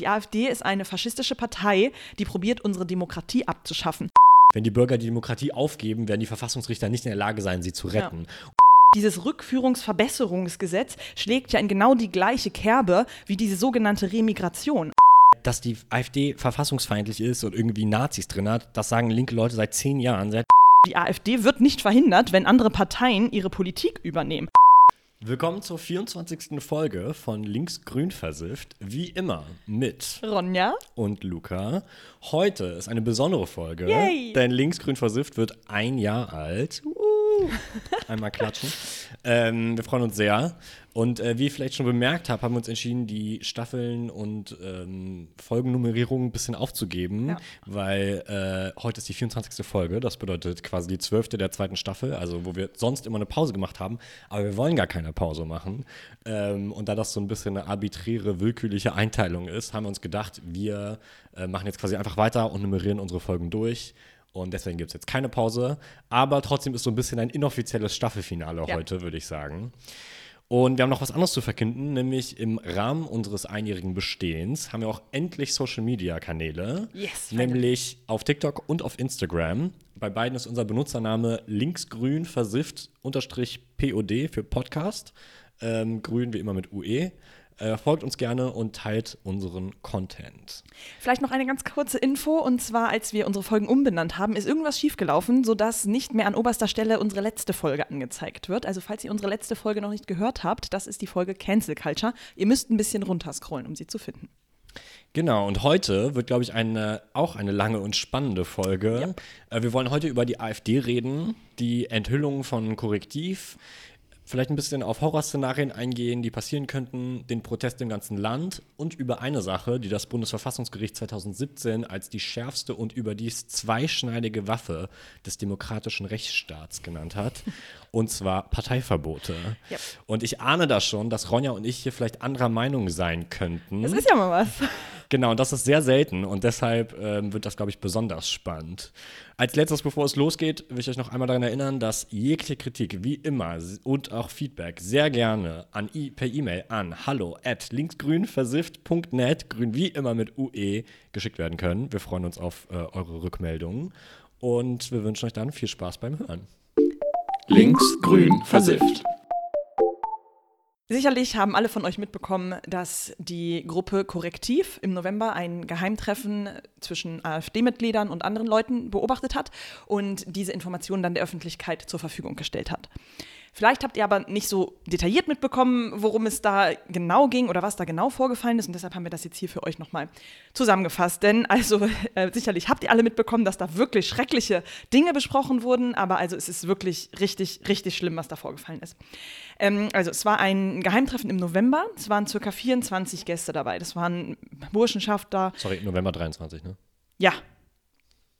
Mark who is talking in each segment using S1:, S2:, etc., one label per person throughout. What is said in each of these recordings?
S1: Die AfD ist eine faschistische Partei, die probiert, unsere Demokratie abzuschaffen.
S2: Wenn die Bürger die Demokratie aufgeben, werden die Verfassungsrichter nicht in der Lage sein, sie zu retten. Ja.
S1: Dieses Rückführungsverbesserungsgesetz schlägt ja in genau die gleiche Kerbe wie diese sogenannte Remigration.
S2: Dass die AfD verfassungsfeindlich ist und irgendwie Nazis drin hat, das sagen linke Leute seit zehn Jahren. Seit
S1: die AfD wird nicht verhindert, wenn andere Parteien ihre Politik übernehmen.
S2: Willkommen zur 24. Folge von Linksgrün versifft. Wie immer mit
S1: Ronja
S2: und Luca. Heute ist eine besondere Folge,
S1: Yay.
S2: denn Linksgrün versifft wird ein Jahr alt. Einmal klatschen. ähm, wir freuen uns sehr. Und äh, wie ihr vielleicht schon bemerkt habt, haben wir uns entschieden, die Staffeln und ähm, Folgennummerierung ein bisschen aufzugeben, ja. weil äh, heute ist die 24. Folge. Das bedeutet quasi die 12. der zweiten Staffel, also wo wir sonst immer eine Pause gemacht haben. Aber wir wollen gar keine Pause machen. Ähm, und da das so ein bisschen eine arbiträre, willkürliche Einteilung ist, haben wir uns gedacht, wir äh, machen jetzt quasi einfach weiter und nummerieren unsere Folgen durch. Und deswegen gibt es jetzt keine Pause. Aber trotzdem ist so ein bisschen ein inoffizielles Staffelfinale ja. heute, würde ich sagen. Und wir haben noch was anderes zu verkünden, nämlich im Rahmen unseres einjährigen Bestehens haben wir auch endlich Social Media Kanäle.
S1: Yes,
S2: nämlich auf TikTok und auf Instagram. Bei beiden ist unser Benutzername linksgrün versifft unterstrich POD für Podcast. Ähm, grün wie immer mit UE. Äh, folgt uns gerne und teilt unseren Content.
S1: Vielleicht noch eine ganz kurze Info und zwar, als wir unsere Folgen umbenannt haben, ist irgendwas schiefgelaufen, sodass nicht mehr an oberster Stelle unsere letzte Folge angezeigt wird. Also falls ihr unsere letzte Folge noch nicht gehört habt, das ist die Folge Cancel Culture. Ihr müsst ein bisschen runterscrollen, um sie zu finden.
S2: Genau, und heute wird, glaube ich, eine, auch eine lange und spannende Folge.
S1: Yep.
S2: Äh, wir wollen heute über die AfD reden, die Enthüllung von Korrektiv, vielleicht ein bisschen auf Horrorszenarien eingehen, die passieren könnten, den Protest im ganzen Land und über eine Sache, die das Bundesverfassungsgericht 2017 als die schärfste und überdies zweischneidige Waffe des demokratischen Rechtsstaats genannt hat, und zwar Parteiverbote.
S1: Yep.
S2: Und ich ahne da schon, dass Ronja und ich hier vielleicht anderer Meinung sein könnten.
S1: Das ist ja mal was.
S2: Genau, und das ist sehr selten und deshalb ähm, wird das, glaube ich, besonders spannend. Als letztes, bevor es losgeht, will ich euch noch einmal daran erinnern, dass jegliche Kritik, wie immer, und auch Feedback sehr gerne an per E-Mail an hallo at linksgrünversifft.net, grün wie immer mit UE, geschickt werden können. Wir freuen uns auf äh, eure Rückmeldungen und wir wünschen euch dann viel Spaß beim Hören.
S3: Linksgrün versifft.
S1: Sicherlich haben alle von euch mitbekommen, dass die Gruppe Korrektiv im November ein Geheimtreffen zwischen AfD-Mitgliedern und anderen Leuten beobachtet hat und diese Informationen dann der Öffentlichkeit zur Verfügung gestellt hat. Vielleicht habt ihr aber nicht so detailliert mitbekommen, worum es da genau ging oder was da genau vorgefallen ist. Und deshalb haben wir das jetzt hier für euch nochmal zusammengefasst. Denn also äh, sicherlich habt ihr alle mitbekommen, dass da wirklich schreckliche Dinge besprochen wurden. Aber also es ist wirklich richtig, richtig schlimm, was da vorgefallen ist. Ähm, also es war ein Geheimtreffen im November. Es waren circa 24 Gäste dabei. Das waren Burschenschaftler.
S2: Sorry, November 23, ne?
S1: Ja.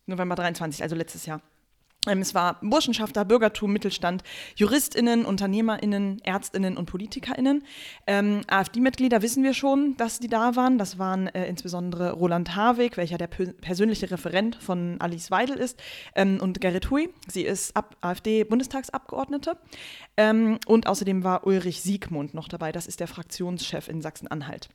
S1: November 23, also letztes Jahr. Ähm, es war Burschenschafter, Bürgertum, Mittelstand, JuristInnen, UnternehmerInnen, ÄrztInnen und PolitikerInnen. Ähm, AfD-Mitglieder wissen wir schon, dass die da waren. Das waren äh, insbesondere Roland Harwig, welcher der persönliche Referent von Alice Weidel ist, ähm, und Gerrit Hui. Sie ist AfD-Bundestagsabgeordnete. Ähm, und außerdem war Ulrich Siegmund noch dabei. Das ist der Fraktionschef in Sachsen-Anhalt.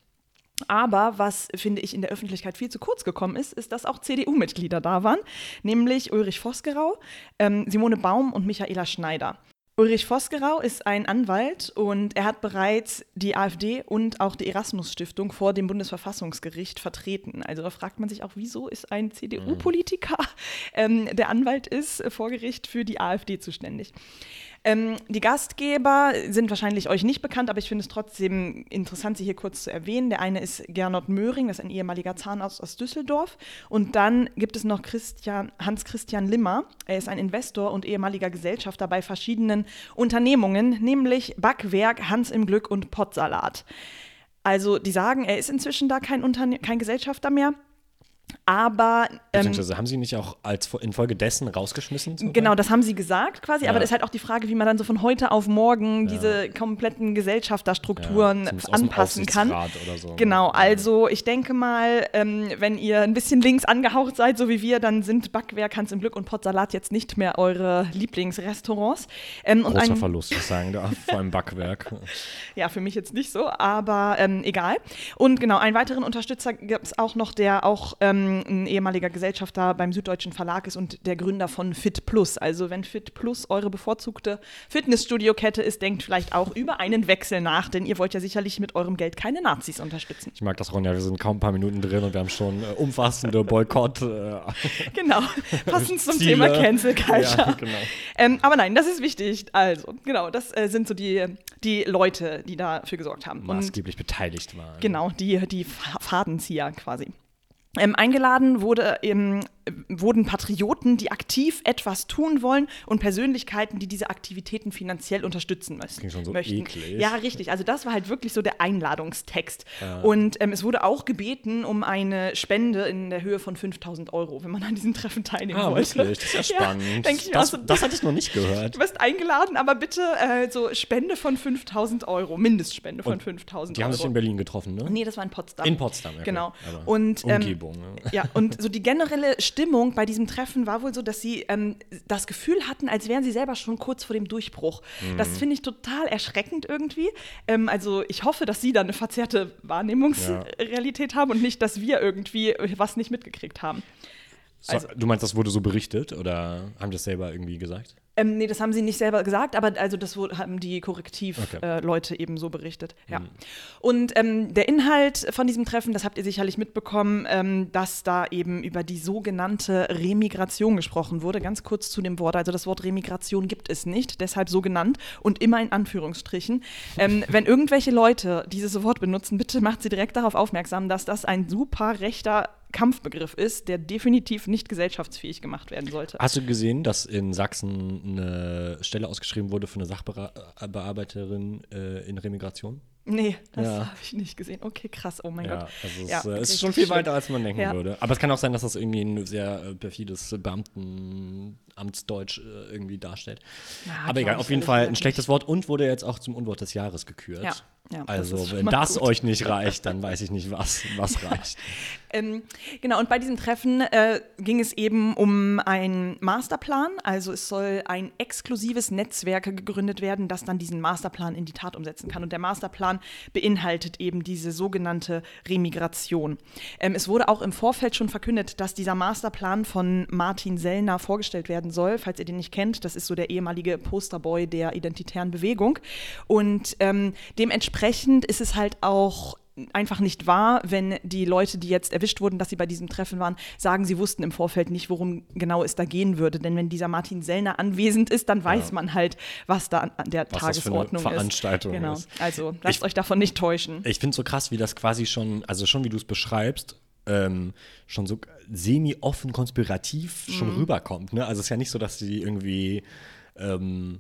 S1: Aber was, finde ich, in der Öffentlichkeit viel zu kurz gekommen ist, ist, dass auch CDU-Mitglieder da waren, nämlich Ulrich Vosgerau, ähm, Simone Baum und Michaela Schneider. Ulrich Vosgerau ist ein Anwalt und er hat bereits die AfD und auch die Erasmus-Stiftung vor dem Bundesverfassungsgericht vertreten. Also da fragt man sich auch, wieso ist ein CDU-Politiker, ähm, der Anwalt ist, vor Gericht für die AfD zuständig. Ähm, die Gastgeber sind wahrscheinlich euch nicht bekannt, aber ich finde es trotzdem interessant, sie hier kurz zu erwähnen. Der eine ist Gernot Möhring, das ist ein ehemaliger Zahnarzt aus Düsseldorf. Und dann gibt es noch Christian, Hans-Christian Limmer. Er ist ein Investor und ehemaliger Gesellschafter bei verschiedenen Unternehmungen, nämlich Backwerk, Hans im Glück und Pottsalat. Also die sagen, er ist inzwischen da kein, Unterne kein Gesellschafter mehr. Aber ähm,
S2: haben sie nicht auch als infolgedessen rausgeschmissen? sogar?
S1: Genau, das haben sie gesagt quasi, aber
S2: Ja.
S1: das ist halt auch die Frage, wie man dann so von heute auf morgen diese kompletten Gesellschafterstrukturen
S2: Ja,
S1: anpassen kann.
S2: So.
S1: Genau, also ich denke mal, ähm, wenn ihr ein bisschen links angehaucht seid, so wie wir, dann sind Backwerk, Hans im Glück und Potsalat jetzt nicht mehr eure Lieblingsrestaurants. Ähm,
S2: Großer
S1: ein,
S2: Verlust, ich sagen darf, vor allem Backwerk.
S1: ja, für mich jetzt nicht so, aber ähm, egal. Und genau, einen weiteren Unterstützer gibt es auch noch, der auch ähm, ein ehemaliger Gesellschafter beim Süddeutschen Verlag ist und der Gründer von Fit Plus. Also wenn Fit Plus eure bevorzugte Fitnessstudio-Kette ist, denkt vielleicht auch über einen Wechsel nach, denn ihr wollt ja sicherlich mit eurem Geld keine Nazis unterstützen.
S2: Ich mag das, Ronja, wir sind kaum ein paar Minuten drin und wir haben schon äh, umfassende Boykott. Äh,
S1: Genau, passend zum
S2: Ziele.
S1: Thema Cancel Culture.
S2: Ja, genau.
S1: Ähm, aber nein, das ist wichtig. Also, genau, das äh, sind so die, die Leute, die dafür gesorgt haben. Und
S2: maßgeblich beteiligt waren.
S1: Genau, die, die Fa- Fadenzieher quasi. Ähm, eingeladen wurde, ähm, wurden Patrioten, die aktiv etwas tun wollen und Persönlichkeiten, die diese Aktivitäten finanziell unterstützen müssen.
S2: klingt schon so
S1: möchten.
S2: eklig.
S1: Ja, richtig. Also das war halt wirklich so der Einladungstext. Und ähm, es wurde auch gebeten um eine Spende in der Höhe von 5000 Euro, wenn man an diesem Treffen teilnehmen
S2: Ah,
S1: wollte.
S2: wirklich? Das ist ja spannend.
S1: denk ich
S2: das,
S1: so,
S2: das hatte ich noch nicht gehört.
S1: Du wirst eingeladen, aber bitte äh, so Spende von 5000 Euro, Mindestspende von 5000
S2: Die
S1: Euro.
S2: haben sich in Berlin getroffen, ne?
S1: Nee, das war in Potsdam.
S2: In Potsdam, ja.
S1: Genau.
S2: Aber
S1: Und, ähm,
S2: Umgebung. ne?
S1: Ja, und so die generelle Stimmung bei diesem Treffen war wohl so, dass sie ähm, das Gefühl hatten, als wären sie selber schon kurz vor dem Durchbruch. Das
S2: Mhm.
S1: finde ich total erschreckend irgendwie. Ähm, also ich hoffe, dass sie da eine verzerrte Wahrnehmungsrealität haben und nicht, dass wir irgendwie was nicht mitgekriegt haben.
S2: So,
S1: also-
S2: du meinst, das wurde so berichtet oder haben das selber irgendwie gesagt?
S1: Ähm, nee, das haben sie nicht selber gesagt, aber also das haben die
S2: Okay.
S1: Korrektiv-Leute äh, Leute eben so berichtet. Ja. Und ähm, der Inhalt von diesem Treffen, das habt ihr sicherlich mitbekommen, ähm, dass da eben über die sogenannte Remigration gesprochen wurde. Ganz kurz zu dem Wort. Also das Wort Remigration gibt es nicht, deshalb so genannt und immer in Anführungsstrichen. Ähm, wenn irgendwelche Leute dieses Wort benutzen, bitte macht sie direkt darauf aufmerksam, dass das ein super rechter Kampfbegriff ist, der definitiv nicht gesellschaftsfähig gemacht werden sollte.
S2: Hast du gesehen, dass in Sachsen eine Stelle ausgeschrieben wurde für eine Sachbearbeiterin äh, in Remigration?
S1: Nee, das
S2: Ja.
S1: habe ich nicht gesehen. Okay, krass. Oh mein
S2: Ja,
S1: Gott.
S2: also es,
S1: Ja,
S2: äh, es ist schon viel
S1: schlimm.
S2: weiter, als man denken
S1: Ja.
S2: würde. Aber es kann auch sein, dass das irgendwie ein sehr äh, perfides Beamtenamtsdeutsch äh, irgendwie darstellt. Aber egal, auf jeden Fall ein schlechtes Wort und wurde jetzt auch zum Unwort des Jahres gekürt.
S1: Ja, das
S2: also,
S1: schon
S2: wenn das
S1: gut.
S2: euch nicht reicht, dann weiß ich nicht, was, was reicht.
S1: Ähm, genau, und bei diesem Treffen äh, ging es eben um einen Masterplan. Also es soll ein exklusives Netzwerk gegründet werden, das dann diesen Masterplan in die Tat umsetzen kann. Und der Masterplan beinhaltet eben diese sogenannte Remigration. Ähm, es wurde auch im Vorfeld schon verkündet, dass dieser Masterplan von Martin Sellner vorgestellt werden soll. Falls ihr den nicht kennt, das ist so der ehemalige Posterboy der identitären Bewegung. Und ähm, dementsprechend ist es halt auch einfach nicht wahr, wenn die Leute, die jetzt erwischt wurden, dass sie bei diesem Treffen waren, sagen, sie wussten im Vorfeld nicht, worum genau es da gehen würde. Denn wenn dieser Martin Sellner anwesend ist, dann weiß man halt, was da an, der
S2: Was das für eine
S1: Tagesordnung
S2: Veranstaltung
S1: ist. Genau.
S2: ist.
S1: Also lasst
S2: Ich-
S1: euch davon nicht täuschen.
S2: Ich finde es so krass, wie das quasi schon, also schon wie du es beschreibst, ähm, schon so semi-offen konspirativ
S1: Mhm.
S2: schon rüberkommt. Ne? Also es ist ja nicht so, dass sie irgendwie, ähm,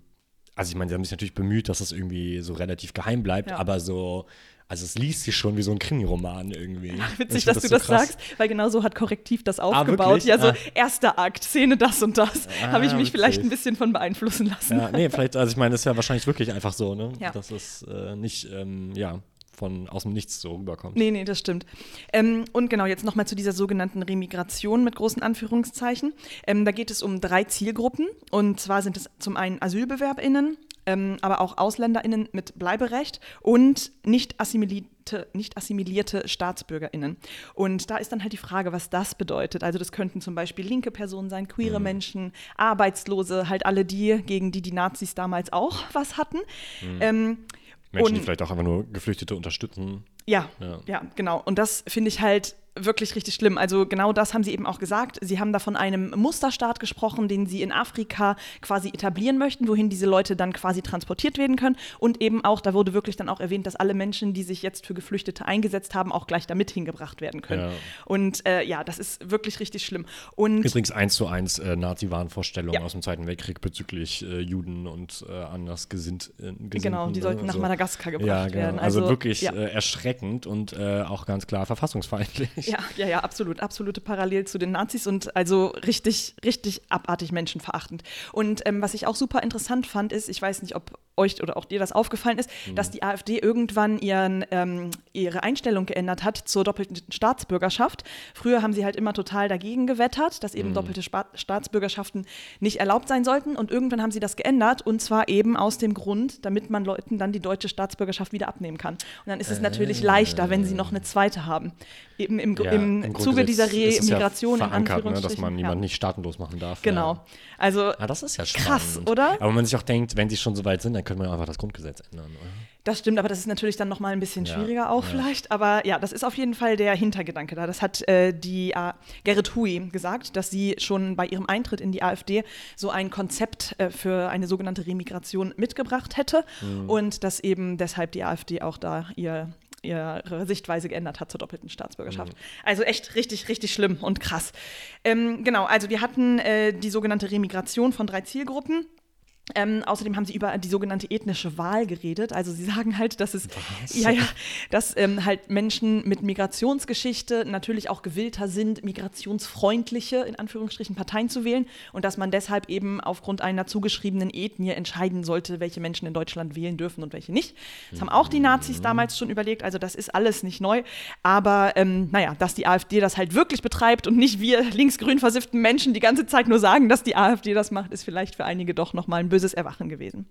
S2: also ich meine, sie haben sich natürlich bemüht, dass es irgendwie so relativ geheim bleibt,
S1: Ja.
S2: aber so, also es liest sich schon wie so ein Krimiroman irgendwie. Ich
S1: Witzig,
S2: find
S1: dass du
S2: so
S1: das
S2: krass.
S1: sagst, weil genau so hat Korrektiv das aufgebaut.
S2: wirklich?
S1: ja, so
S2: Ah.
S1: erster Akt, Szene das und das. Habe ich mich
S2: witzig.
S1: vielleicht ein bisschen von beeinflussen lassen.
S2: Ja, nee, vielleicht, also ich meine, das ist ja wahrscheinlich wirklich einfach so, ne?
S1: Ja.
S2: Dass es äh, nicht, ähm, ja, von aus dem Nichts so rüberkommt.
S1: Nee, nee, das stimmt. Ähm, und genau, jetzt nochmal zu dieser sogenannten Remigration mit großen Anführungszeichen. Ähm, da geht es um drei Zielgruppen. Und zwar sind es zum einen AsylbewerberInnen, ähm, aber auch AusländerInnen mit Bleiberecht und nicht assimilierte, nicht assimilierte StaatsbürgerInnen. Und da ist dann halt die Frage, was das bedeutet. Also das könnten zum Beispiel linke Personen sein, queere Menschen, Arbeitslose, halt alle die, gegen die die Nazis damals auch was hatten. Ähm,
S2: Menschen, die
S1: und-
S2: vielleicht auch einfach nur Geflüchtete unterstützen.
S1: ja,
S2: Ja.
S1: ja, genau. Und das finde ich halt wirklich richtig schlimm. Also genau das haben sie eben auch gesagt. Sie haben da von einem Musterstaat gesprochen, den sie in Afrika quasi etablieren möchten, wohin diese Leute dann quasi transportiert werden können. Und eben auch, da wurde wirklich dann auch erwähnt, dass alle Menschen, die sich jetzt für Geflüchtete eingesetzt haben, auch gleich damit hingebracht werden können.
S2: Ja.
S1: Und äh, ja, das ist wirklich richtig schlimm. Und
S2: Übrigens eins zu eins äh, Nazi-Wahnvorstellungen
S1: Ja.
S2: aus dem Zweiten Weltkrieg bezüglich äh, Juden und äh, anders gesinnt. Äh, Gesinnten,
S1: genau, die sollten nach
S2: Also-
S1: Madagaskar gebracht
S2: Ja, genau.
S1: werden.
S2: Also, wirklich
S1: ja.
S2: äh, erschreckend und äh, auch ganz klar verfassungsfeindlich.
S1: Ja, ja, ja, absolut. Absolute Parallel zu den Nazis und also richtig, richtig abartig menschenverachtend. Und ähm, was ich auch super interessant fand, ist, ich weiß nicht, ob euch oder auch dir das aufgefallen ist, mhm. dass die AfD irgendwann ihren, ähm, ihre Einstellung geändert hat zur doppelten Staatsbürgerschaft. Früher haben sie halt immer total dagegen gewettert, dass eben mhm. doppelte Spa Staatsbürgerschaften nicht erlaubt sein sollten. Und irgendwann haben sie das geändert und zwar eben aus dem Grund, damit man Leuten dann die deutsche Staatsbürgerschaft wieder abnehmen kann. Und dann ist es äh. natürlich leichter, wenn sie noch eine zweite haben. Eben im, ja, im, im Zuge dieser Remigration
S2: ja in Anführungsstrichen. Ne, dass man jemanden ja. nicht staatenlos machen darf.
S1: Genau. Also
S2: ah, das ist ja spannend.
S1: krass, oder?
S2: Aber wenn man sich auch denkt, wenn sie schon so weit sind, dann können wir einfach das Grundgesetz ändern. Oder?
S1: Das stimmt, aber das ist natürlich dann noch mal ein bisschen schwieriger auch vielleicht. Aber ja, das ist auf jeden Fall der Hintergedanke da. Das hat äh, die äh, Gerrit Hui gesagt, dass sie schon bei ihrem Eintritt in die AfD so ein Konzept äh, für eine sogenannte Remigration mitgebracht hätte mhm. und dass eben deshalb die AfD auch da ihr ihre Sichtweise geändert hat zur doppelten Staatsbürgerschaft. Mhm. Also echt richtig, richtig schlimm und krass. Ähm, genau, also wir hatten äh, die sogenannte Remigration von drei Zielgruppen. Ähm, außerdem haben sie über die sogenannte ethnische Wahl geredet. Also sie sagen halt, dass es ja ja, dass ähm, halt Menschen mit Migrationsgeschichte natürlich auch gewillter sind, migrationsfreundliche in Anführungsstrichen Parteien zu wählen und dass man deshalb eben aufgrund einer zugeschriebenen Ethnie entscheiden sollte, welche Menschen in Deutschland wählen dürfen und welche nicht. Das haben auch die Nazis damals schon überlegt. Also das ist alles nicht neu. Aber ähm, naja, dass die AfD das halt wirklich betreibt und nicht wir linksgrün versifften Menschen die ganze Zeit nur sagen, dass die AfD das macht, ist vielleicht für einige doch noch mal ein böses böses Erwachen gewesen.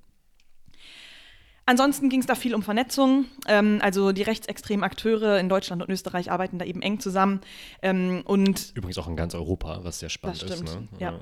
S1: Ansonsten ging es da viel um Vernetzung. Ähm, also die rechtsextremen Akteure in Deutschland und Österreich arbeiten da eben eng zusammen. Ähm, und
S2: Übrigens auch in ganz Europa, was sehr spannend
S1: ist.
S2: Ne?
S1: Ja.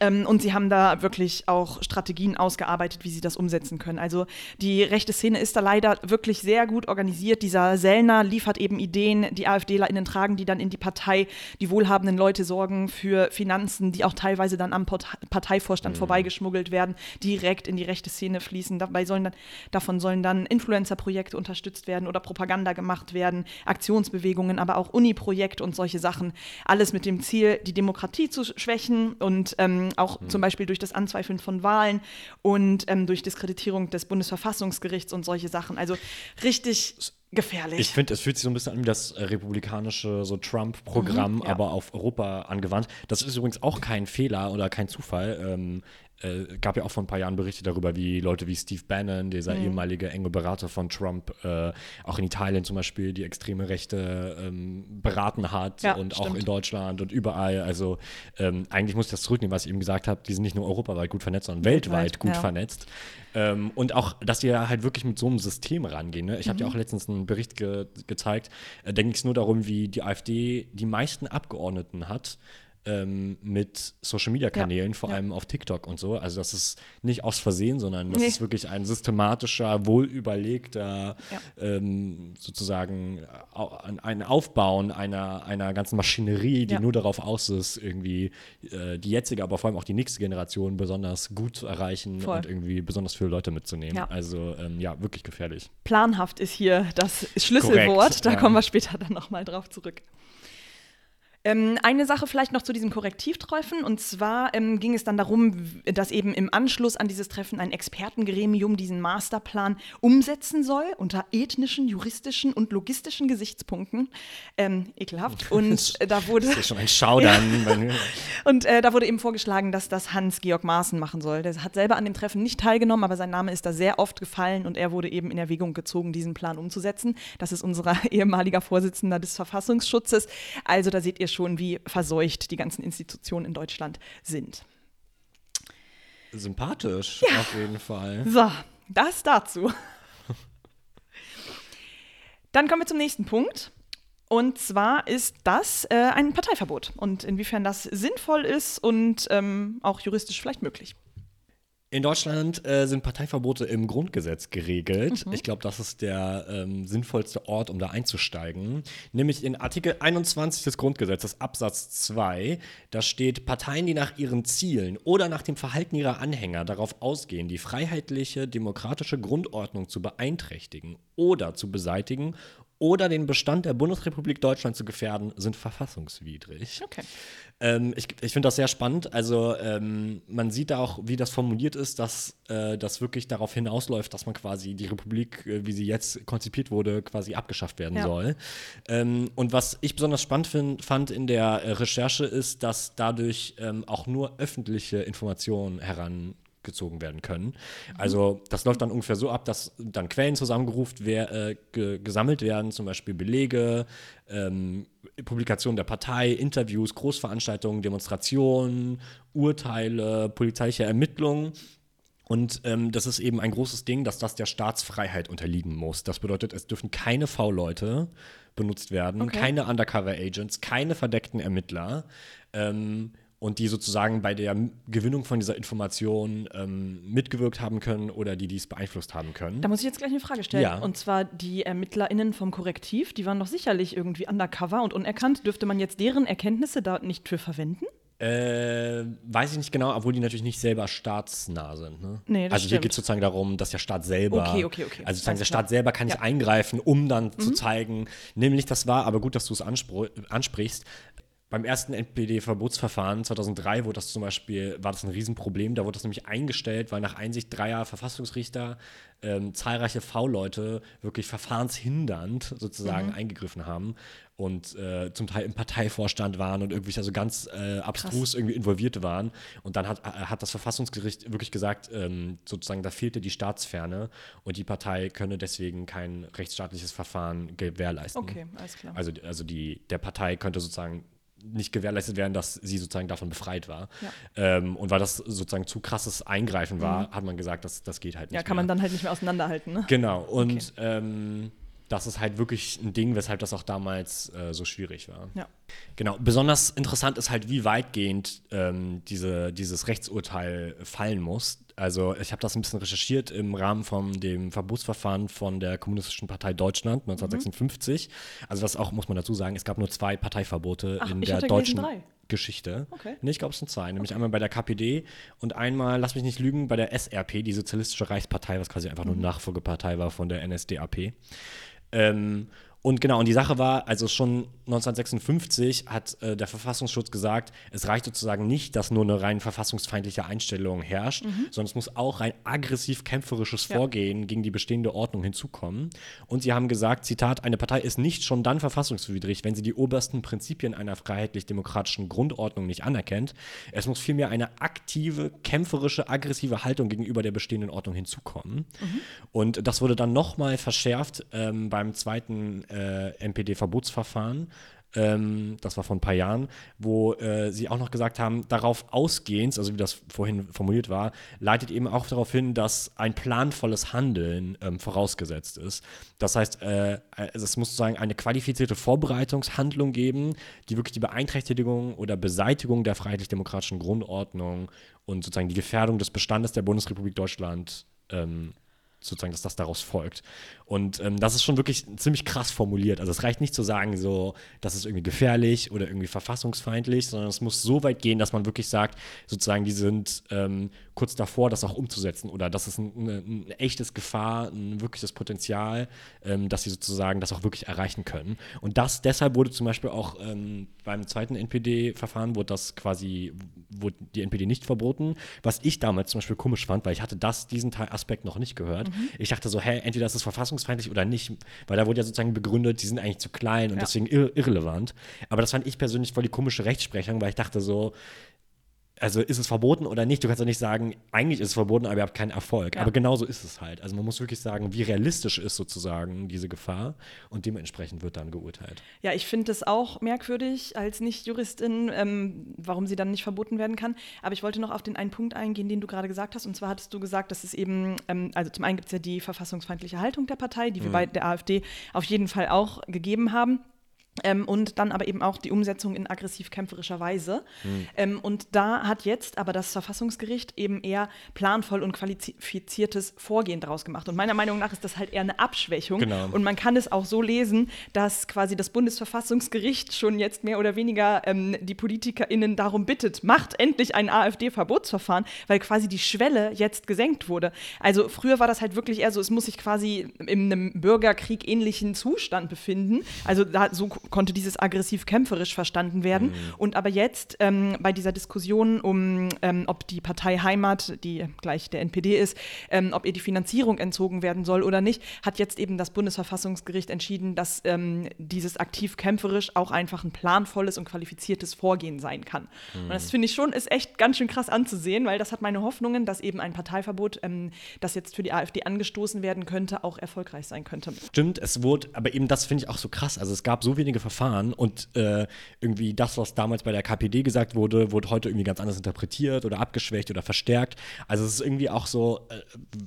S1: Ähm, und sie haben da wirklich auch Strategien ausgearbeitet, wie sie das umsetzen können. Also die rechte Szene ist da leider wirklich sehr gut organisiert. Dieser Sellner liefert eben Ideen, die AfDlerInnen tragen, die dann in die Partei, die wohlhabenden Leute sorgen für Finanzen, die auch teilweise dann am Parteivorstand mhm. vorbeigeschmuggelt werden, direkt in die rechte Szene fließen. Dabei sollen dann, davon sollen dann Influencer-Projekte unterstützt werden oder Propaganda gemacht werden, Aktionsbewegungen, aber auch Uni-Projekte und solche Sachen. Alles mit dem Ziel, die Demokratie zu schwächen und ähm, ähm, auch mhm. zum Beispiel durch das Anzweifeln von Wahlen und ähm, durch Diskreditierung des Bundesverfassungsgerichts und solche Sachen. Also richtig gefährlich.
S2: Ich finde, es fühlt sich so ein bisschen an wie das äh, republikanische so Trump-Programm, mhm, ja. aber auf Europa angewandt. Das ist übrigens auch kein Fehler oder kein Zufall. Ähm, äh, gab ja auch vor ein paar Jahren Berichte darüber, wie Leute wie Steve Bannon, dieser mhm. ehemalige enge Berater von Trump, äh, auch in Italien zum Beispiel die extreme Rechte ähm, beraten hat ja, und stimmt. auch in Deutschland und überall. Also ähm, eigentlich muss ich das zurücknehmen, was ich eben gesagt habe. Die sind nicht nur europaweit gut vernetzt, sondern weltweit, weltweit gut ja. vernetzt. Ähm, und auch, dass die halt wirklich mit so einem System rangehen. Ne? Ich mhm. habe dir auch letztens einen Bericht ge gezeigt. Da äh, denke ich nur darum, wie die AfD die meisten Abgeordneten hat ähm, mit Social Media Kanälen, ja, vor ja. allem auf TikTok und so. Also das ist nicht aus Versehen, sondern das nee. ist wirklich ein systematischer, wohlüberlegter ja. ähm, sozusagen ein Aufbauen einer, einer ganzen Maschinerie, die nur darauf aus ist, irgendwie äh, die jetzige, aber vor allem auch die nächste Generation besonders gut zu erreichen Voll. und irgendwie besonders viele Leute mitzunehmen. Also ähm, ja, wirklich gefährlich.
S1: Planhaft ist hier das Schlüsselwort. Korrekt, da kommen wir später dann nochmal drauf zurück. Ähm, eine Sache vielleicht noch zu diesem Korrektivtreffen. Und zwar ähm, ging es dann darum, dass eben im Anschluss an dieses Treffen ein Expertengremium diesen Masterplan umsetzen soll, unter ethnischen, juristischen und logistischen Gesichtspunkten. Ähm, ekelhaft. Und äh, da wurde.
S2: Das ist schon ein Schaudern.
S1: Und äh, da wurde eben vorgeschlagen, dass das Hans-Georg Maaßen machen soll. Der hat selber an dem Treffen nicht teilgenommen, aber sein Name ist da sehr oft gefallen und er wurde eben in Erwägung gezogen, diesen Plan umzusetzen. Das ist unser ehemaliger Vorsitzender des Verfassungsschutzes. Also da seht ihr schon, wie verseucht die ganzen Institutionen in Deutschland sind.
S2: Sympathisch, ja. auf jeden Fall.
S1: So, das dazu. Dann kommen wir zum nächsten Punkt. Und zwar ist das äh, ein Parteiverbot und inwiefern das sinnvoll ist und ähm, auch juristisch vielleicht möglich.
S2: In Deutschland äh, sind Parteiverbote im Grundgesetz geregelt. Mhm. Ich glaube, das ist der ähm, sinnvollste Ort, um da einzusteigen. Nämlich in Artikel 21 des Grundgesetzes, Absatz 2. Da steht, Parteien, die nach ihren Zielen oder nach dem Verhalten ihrer Anhänger darauf ausgehen, die freiheitliche, demokratische Grundordnung zu beeinträchtigen oder zu beseitigen oder den Bestand der Bundesrepublik Deutschland zu gefährden, sind verfassungswidrig.
S1: Okay.
S2: Ähm, ich ich finde das sehr spannend. Also ähm, man sieht da auch, wie das formuliert ist, dass äh, das wirklich darauf hinausläuft, dass man quasi die Republik, äh, wie sie jetzt konzipiert wurde, quasi abgeschafft werden
S1: Ja.
S2: soll. Ähm, und was ich besonders spannend find, fand in der äh, Recherche ist, dass dadurch ähm, auch nur öffentliche Informationen herangezogen werden können. Also das läuft dann ungefähr so ab, dass dann Quellen zusammengerufen wer, äh, ge gesammelt werden, zum Beispiel Belege, ähm, Publikationen der Partei, Interviews, Großveranstaltungen, Demonstrationen, Urteile, polizeiliche Ermittlungen. Und ähm, das ist eben ein großes Ding, dass das der Staatsfreiheit unterliegen muss. Das bedeutet, es dürfen keine V-Leute benutzt werden,
S1: Okay.
S2: keine Undercover-Agents, keine verdeckten Ermittler. Ähm, und die sozusagen bei der Gewinnung von dieser Information ähm, mitgewirkt haben können oder die dies beeinflusst haben können.
S1: Da muss ich jetzt gleich eine Frage stellen.
S2: Ja.
S1: Und zwar die ErmittlerInnen vom Korrektiv, die waren doch sicherlich irgendwie undercover und unerkannt. Dürfte man jetzt deren Erkenntnisse da nicht für verwenden?
S2: Äh, weiß ich nicht genau, obwohl die natürlich nicht selber staatsnah sind. Ne?
S1: Nee, das
S2: also hier geht es sozusagen darum, dass der Staat selber,
S1: Okay, okay, okay.
S2: also sozusagen der. Staat selber kann nicht
S1: Ja. Mhm.
S2: eingreifen, um dann zu zeigen, nämlich das war, aber gut, dass du es ansprichst. Beim ersten NPD-Verbotsverfahren 2003 wurde das zum Beispiel, war das ein Riesenproblem. Da wurde das nämlich eingestellt, weil nach Einsicht dreier Verfassungsrichter ähm, zahlreiche V-Leute wirklich verfahrenshindernd sozusagen
S1: Mhm.
S2: eingegriffen haben und äh, zum Teil im Parteivorstand waren und irgendwie also ganz äh, abstrus irgendwie involviert waren. Und dann hat, äh, hat das Verfassungsgericht wirklich gesagt, ähm, sozusagen da fehlte die Staatsferne und die Partei könne deswegen kein rechtsstaatliches Verfahren gewährleisten.
S1: Okay, alles klar.
S2: Also, also die, der Partei könnte sozusagen nicht gewährleistet werden, dass sie sozusagen davon befreit war.
S1: Ja.
S2: Ähm, und weil das sozusagen zu krasses Eingreifen war, hat man gesagt, das, das geht halt nicht
S1: ja, kann
S2: mehr.
S1: man dann halt nicht mehr auseinanderhalten, ne?
S2: Genau, und ähm, das ist halt wirklich ein Ding, weshalb das auch damals äh, so schwierig war.
S1: Ja.
S2: Genau, besonders interessant ist halt, wie weitgehend ähm, diese, dieses Rechtsurteil fallen muss. Also ich habe das ein bisschen recherchiert im Rahmen von dem Verbotsverfahren von der Kommunistischen Partei Deutschland 1956. Also das auch, muss man dazu sagen, es gab nur zwei Parteiverbote
S1: Ach,
S2: in der
S1: gelesen
S2: deutschen. Geschichte.
S1: Okay.
S2: Nee, ich glaube, es sind zwei. Nämlich einmal bei der KPD und einmal, lass mich nicht lügen, bei der SRP, die Sozialistische Reichspartei, was quasi einfach nur Nachfolgepartei war von der NSDAP. Ähm, und genau, und die Sache war, also schon 1956 hat äh, der Verfassungsschutz gesagt, es reicht sozusagen nicht, dass nur eine rein verfassungsfeindliche Einstellung herrscht, sondern es muss auch ein aggressiv kämpferisches
S1: Ja.
S2: Vorgehen gegen die bestehende Ordnung hinzukommen. Und sie haben gesagt, Zitat, eine Partei ist nicht schon dann verfassungswidrig, wenn sie die obersten Prinzipien einer freiheitlich-demokratischen Grundordnung nicht anerkennt. Es muss vielmehr eine aktive, kämpferische, aggressive Haltung gegenüber der bestehenden Ordnung hinzukommen. Und das wurde dann nochmal verschärft ähm, beim zweiten äh, NPD-Verbotsverfahren. Ähm, das war vor ein paar Jahren, wo äh, sie auch noch gesagt haben, darauf ausgehend, also wie das vorhin formuliert war, leitet eben auch darauf hin, dass ein planvolles Handeln ähm, vorausgesetzt ist. Das heißt, äh, also es muss sozusagen eine qualifizierte Vorbereitungshandlung geben, die wirklich die Beeinträchtigung oder Beseitigung der freiheitlich-demokratischen Grundordnung und sozusagen die Gefährdung des Bestandes der Bundesrepublik Deutschland ähm, sozusagen, dass das daraus folgt. Und ähm, das ist schon wirklich ziemlich krass formuliert. Also es reicht nicht zu sagen, so, das ist irgendwie gefährlich oder irgendwie verfassungsfeindlich, sondern es muss so weit gehen, dass man wirklich sagt, sozusagen, die sind ähm, kurz davor, das auch umzusetzen oder das ist ein, ein, ein echtes Gefahr, ein wirkliches Potenzial, ähm, dass sie sozusagen das auch wirklich erreichen können. Und das deshalb wurde zum Beispiel auch ähm, beim zweiten NPD-Verfahren wurde das quasi, wurde die NPD nicht verboten, was ich damals zum Beispiel komisch fand, weil ich hatte das, diesen Teil Aspekt noch nicht gehört. Ich dachte so, hä, entweder ist es verfassungsfeindlich oder nicht, weil da wurde ja sozusagen begründet, die sind eigentlich zu klein und
S1: Ja.
S2: deswegen ir irrelevant. Aber das fand ich persönlich voll die komische Rechtsprechung, weil ich dachte so, also ist es verboten oder nicht? Du kannst doch nicht sagen, eigentlich ist es verboten, aber ihr habt keinen Erfolg.
S1: Ja.
S2: Aber genauso ist es halt. Also man muss wirklich sagen, wie realistisch ist sozusagen diese Gefahr und dementsprechend wird dann geurteilt.
S1: Ja, ich finde es auch merkwürdig als Nicht-Juristin, ähm, warum sie dann nicht verboten werden kann. Aber ich wollte noch auf den einen Punkt eingehen, den du gerade gesagt hast. Und zwar hattest du gesagt, dass es eben, ähm, also zum einen gibt es ja die verfassungsfeindliche Haltung der Partei, die wir bei der AfD auf jeden Fall auch gegeben haben. Ähm, und dann aber eben auch die Umsetzung in aggressiv-kämpferischer Weise.
S2: Hm.
S1: Ähm, und da hat jetzt aber das Verfassungsgericht eben eher planvoll und qualifiziertes Vorgehen daraus gemacht. Und meiner Meinung nach ist das halt eher eine Abschwächung.
S2: Genau.
S1: Und man kann es auch so lesen, dass quasi das Bundesverfassungsgericht schon jetzt mehr oder weniger ähm, die PolitikerInnen darum bittet, macht endlich ein AfD-Verbotsverfahren, weil quasi die Schwelle jetzt gesenkt wurde. Also früher war das halt wirklich eher so, es muss sich quasi in einem Bürgerkrieg ähnlichen Zustand befinden. Also da, so konnte dieses aggressiv-kämpferisch verstanden werden. Und aber jetzt ähm, bei dieser Diskussion um, ähm, ob die Partei Heimat, die gleich der NPD ist, ähm, ob ihr die Finanzierung entzogen werden soll oder nicht, hat jetzt eben das Bundesverfassungsgericht entschieden, dass ähm, dieses aktiv-kämpferisch auch einfach ein planvolles und qualifiziertes Vorgehen sein kann. Und das finde ich schon, ist echt ganz schön krass anzusehen, weil das hat meine Hoffnungen, dass eben ein Parteiverbot, ähm, das jetzt für die AfD angestoßen werden könnte, auch erfolgreich sein könnte.
S2: Stimmt, es wurde, aber eben das finde ich auch so krass. Also es gab so wenige Verfahren und äh, irgendwie das, was damals bei der KPD gesagt wurde, wurde heute irgendwie ganz anders interpretiert oder abgeschwächt oder verstärkt. Also es ist irgendwie auch so, äh,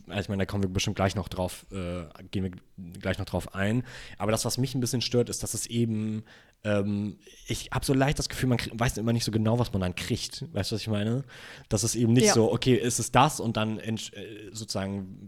S2: also ich meine, da kommen wir bestimmt gleich noch drauf, äh, gehen wir gleich noch drauf ein. Aber das, was mich ein bisschen stört, ist, dass es eben ähm, ich habe so leicht das Gefühl, man weiß immer nicht so genau, was man dann kriegt. Weißt du, was ich meine? Das ist eben nicht
S1: Ja.
S2: so, okay, ist es das und dann äh, sozusagen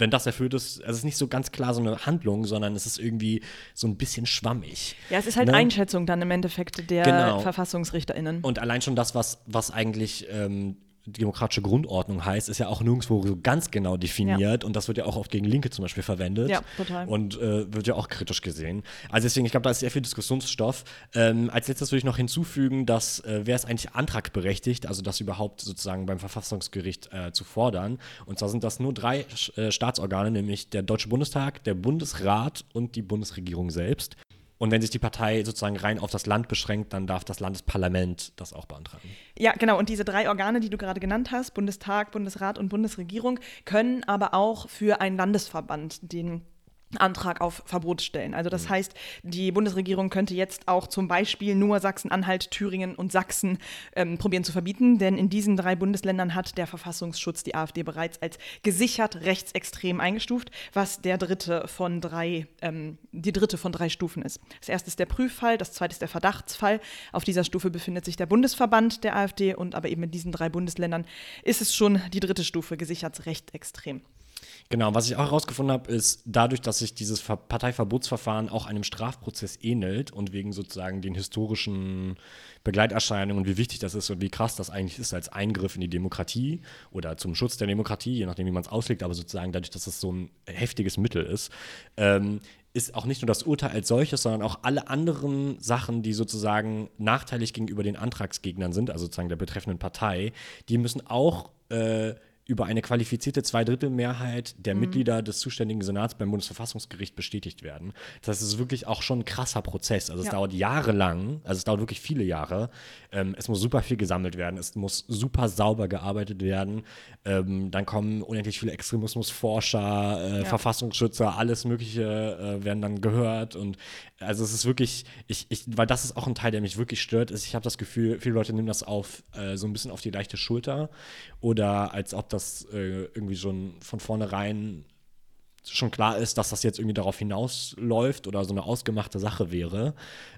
S2: wenn das erfüllt ist, also es ist nicht so ganz klar so eine Handlung, sondern es ist irgendwie so ein bisschen schwammig.
S1: Ja, es ist halt
S2: Ne?
S1: Einschätzung dann im Endeffekt der
S2: Genau.
S1: VerfassungsrichterInnen.
S2: Und allein schon das, was, was eigentlich ähm, demokratische Grundordnung heißt, ist ja auch nirgendwo so ganz genau definiert und das wird ja auch oft gegen Linke zum Beispiel verwendet.
S1: Ja, total.
S2: Und äh, wird ja auch kritisch gesehen. Also deswegen, ich glaube, da ist sehr viel Diskussionsstoff. Ähm, als letztes würde ich noch hinzufügen, dass äh, wer ist eigentlich antragberechtigt, also das überhaupt sozusagen beim Verfassungsgericht äh, zu fordern. Und zwar sind das nur drei äh, Staatsorgane, nämlich der Deutsche Bundestag, der Bundesrat und die Bundesregierung selbst. Und wenn sich die Partei sozusagen rein auf das Land beschränkt, dann darf das Landesparlament das auch beantragen.
S1: Ja, genau. Und diese drei Organe, die du gerade genannt hast, Bundestag, Bundesrat und Bundesregierung, können aber auch für einen Landesverband den Antrag auf Verbot stellen. Also das heißt, die Bundesregierung könnte jetzt auch zum Beispiel nur Sachsen-Anhalt, Thüringen und Sachsen ähm, probieren zu verbieten, denn in diesen drei Bundesländern hat der Verfassungsschutz die AfD bereits als gesichert rechtsextrem eingestuft, was der dritte von drei, ähm, die dritte von drei Stufen ist. Das erste ist der Prüffall, das zweite ist der Verdachtsfall. Auf dieser Stufe befindet sich der Bundesverband der AfD und aber eben in diesen drei Bundesländern ist es schon die dritte Stufe, gesichert rechtsextrem.
S2: Genau, was ich auch herausgefunden habe, ist dadurch, dass sich dieses Ver Parteiverbotsverfahren auch einem Strafprozess ähnelt und wegen sozusagen den historischen Begleiterscheinungen wie wichtig das ist und wie krass das eigentlich ist als Eingriff in die Demokratie oder zum Schutz der Demokratie, je nachdem, wie man es auslegt, aber sozusagen dadurch, dass es so ein heftiges Mittel ist, ähm, ist auch nicht nur das Urteil als solches, sondern auch alle anderen Sachen, die sozusagen nachteilig gegenüber den Antragsgegnern sind, also sozusagen der betreffenden Partei, die müssen auch äh, über eine qualifizierte Zweidrittelmehrheit der Mitglieder des zuständigen Senats beim Bundesverfassungsgericht bestätigt werden. Das heißt, es ist wirklich auch schon ein krasser Prozess. Also es
S1: Ja.
S2: dauert jahrelang, also es dauert wirklich viele Jahre. Ähm, es muss super viel gesammelt werden, es muss super sauber gearbeitet werden. Ähm, dann kommen unendlich viele Extremismusforscher, äh, Verfassungsschützer, alles Mögliche äh, werden dann gehört. Und also es ist wirklich, ich, ich, weil das ist auch ein Teil, der mich wirklich stört, ist, ich habe das Gefühl, viele Leute nehmen das auf äh, so ein bisschen auf die leichte Schulter oder als ob das äh, irgendwie schon von vornherein schon klar ist, dass das jetzt irgendwie darauf hinausläuft oder so eine ausgemachte Sache wäre.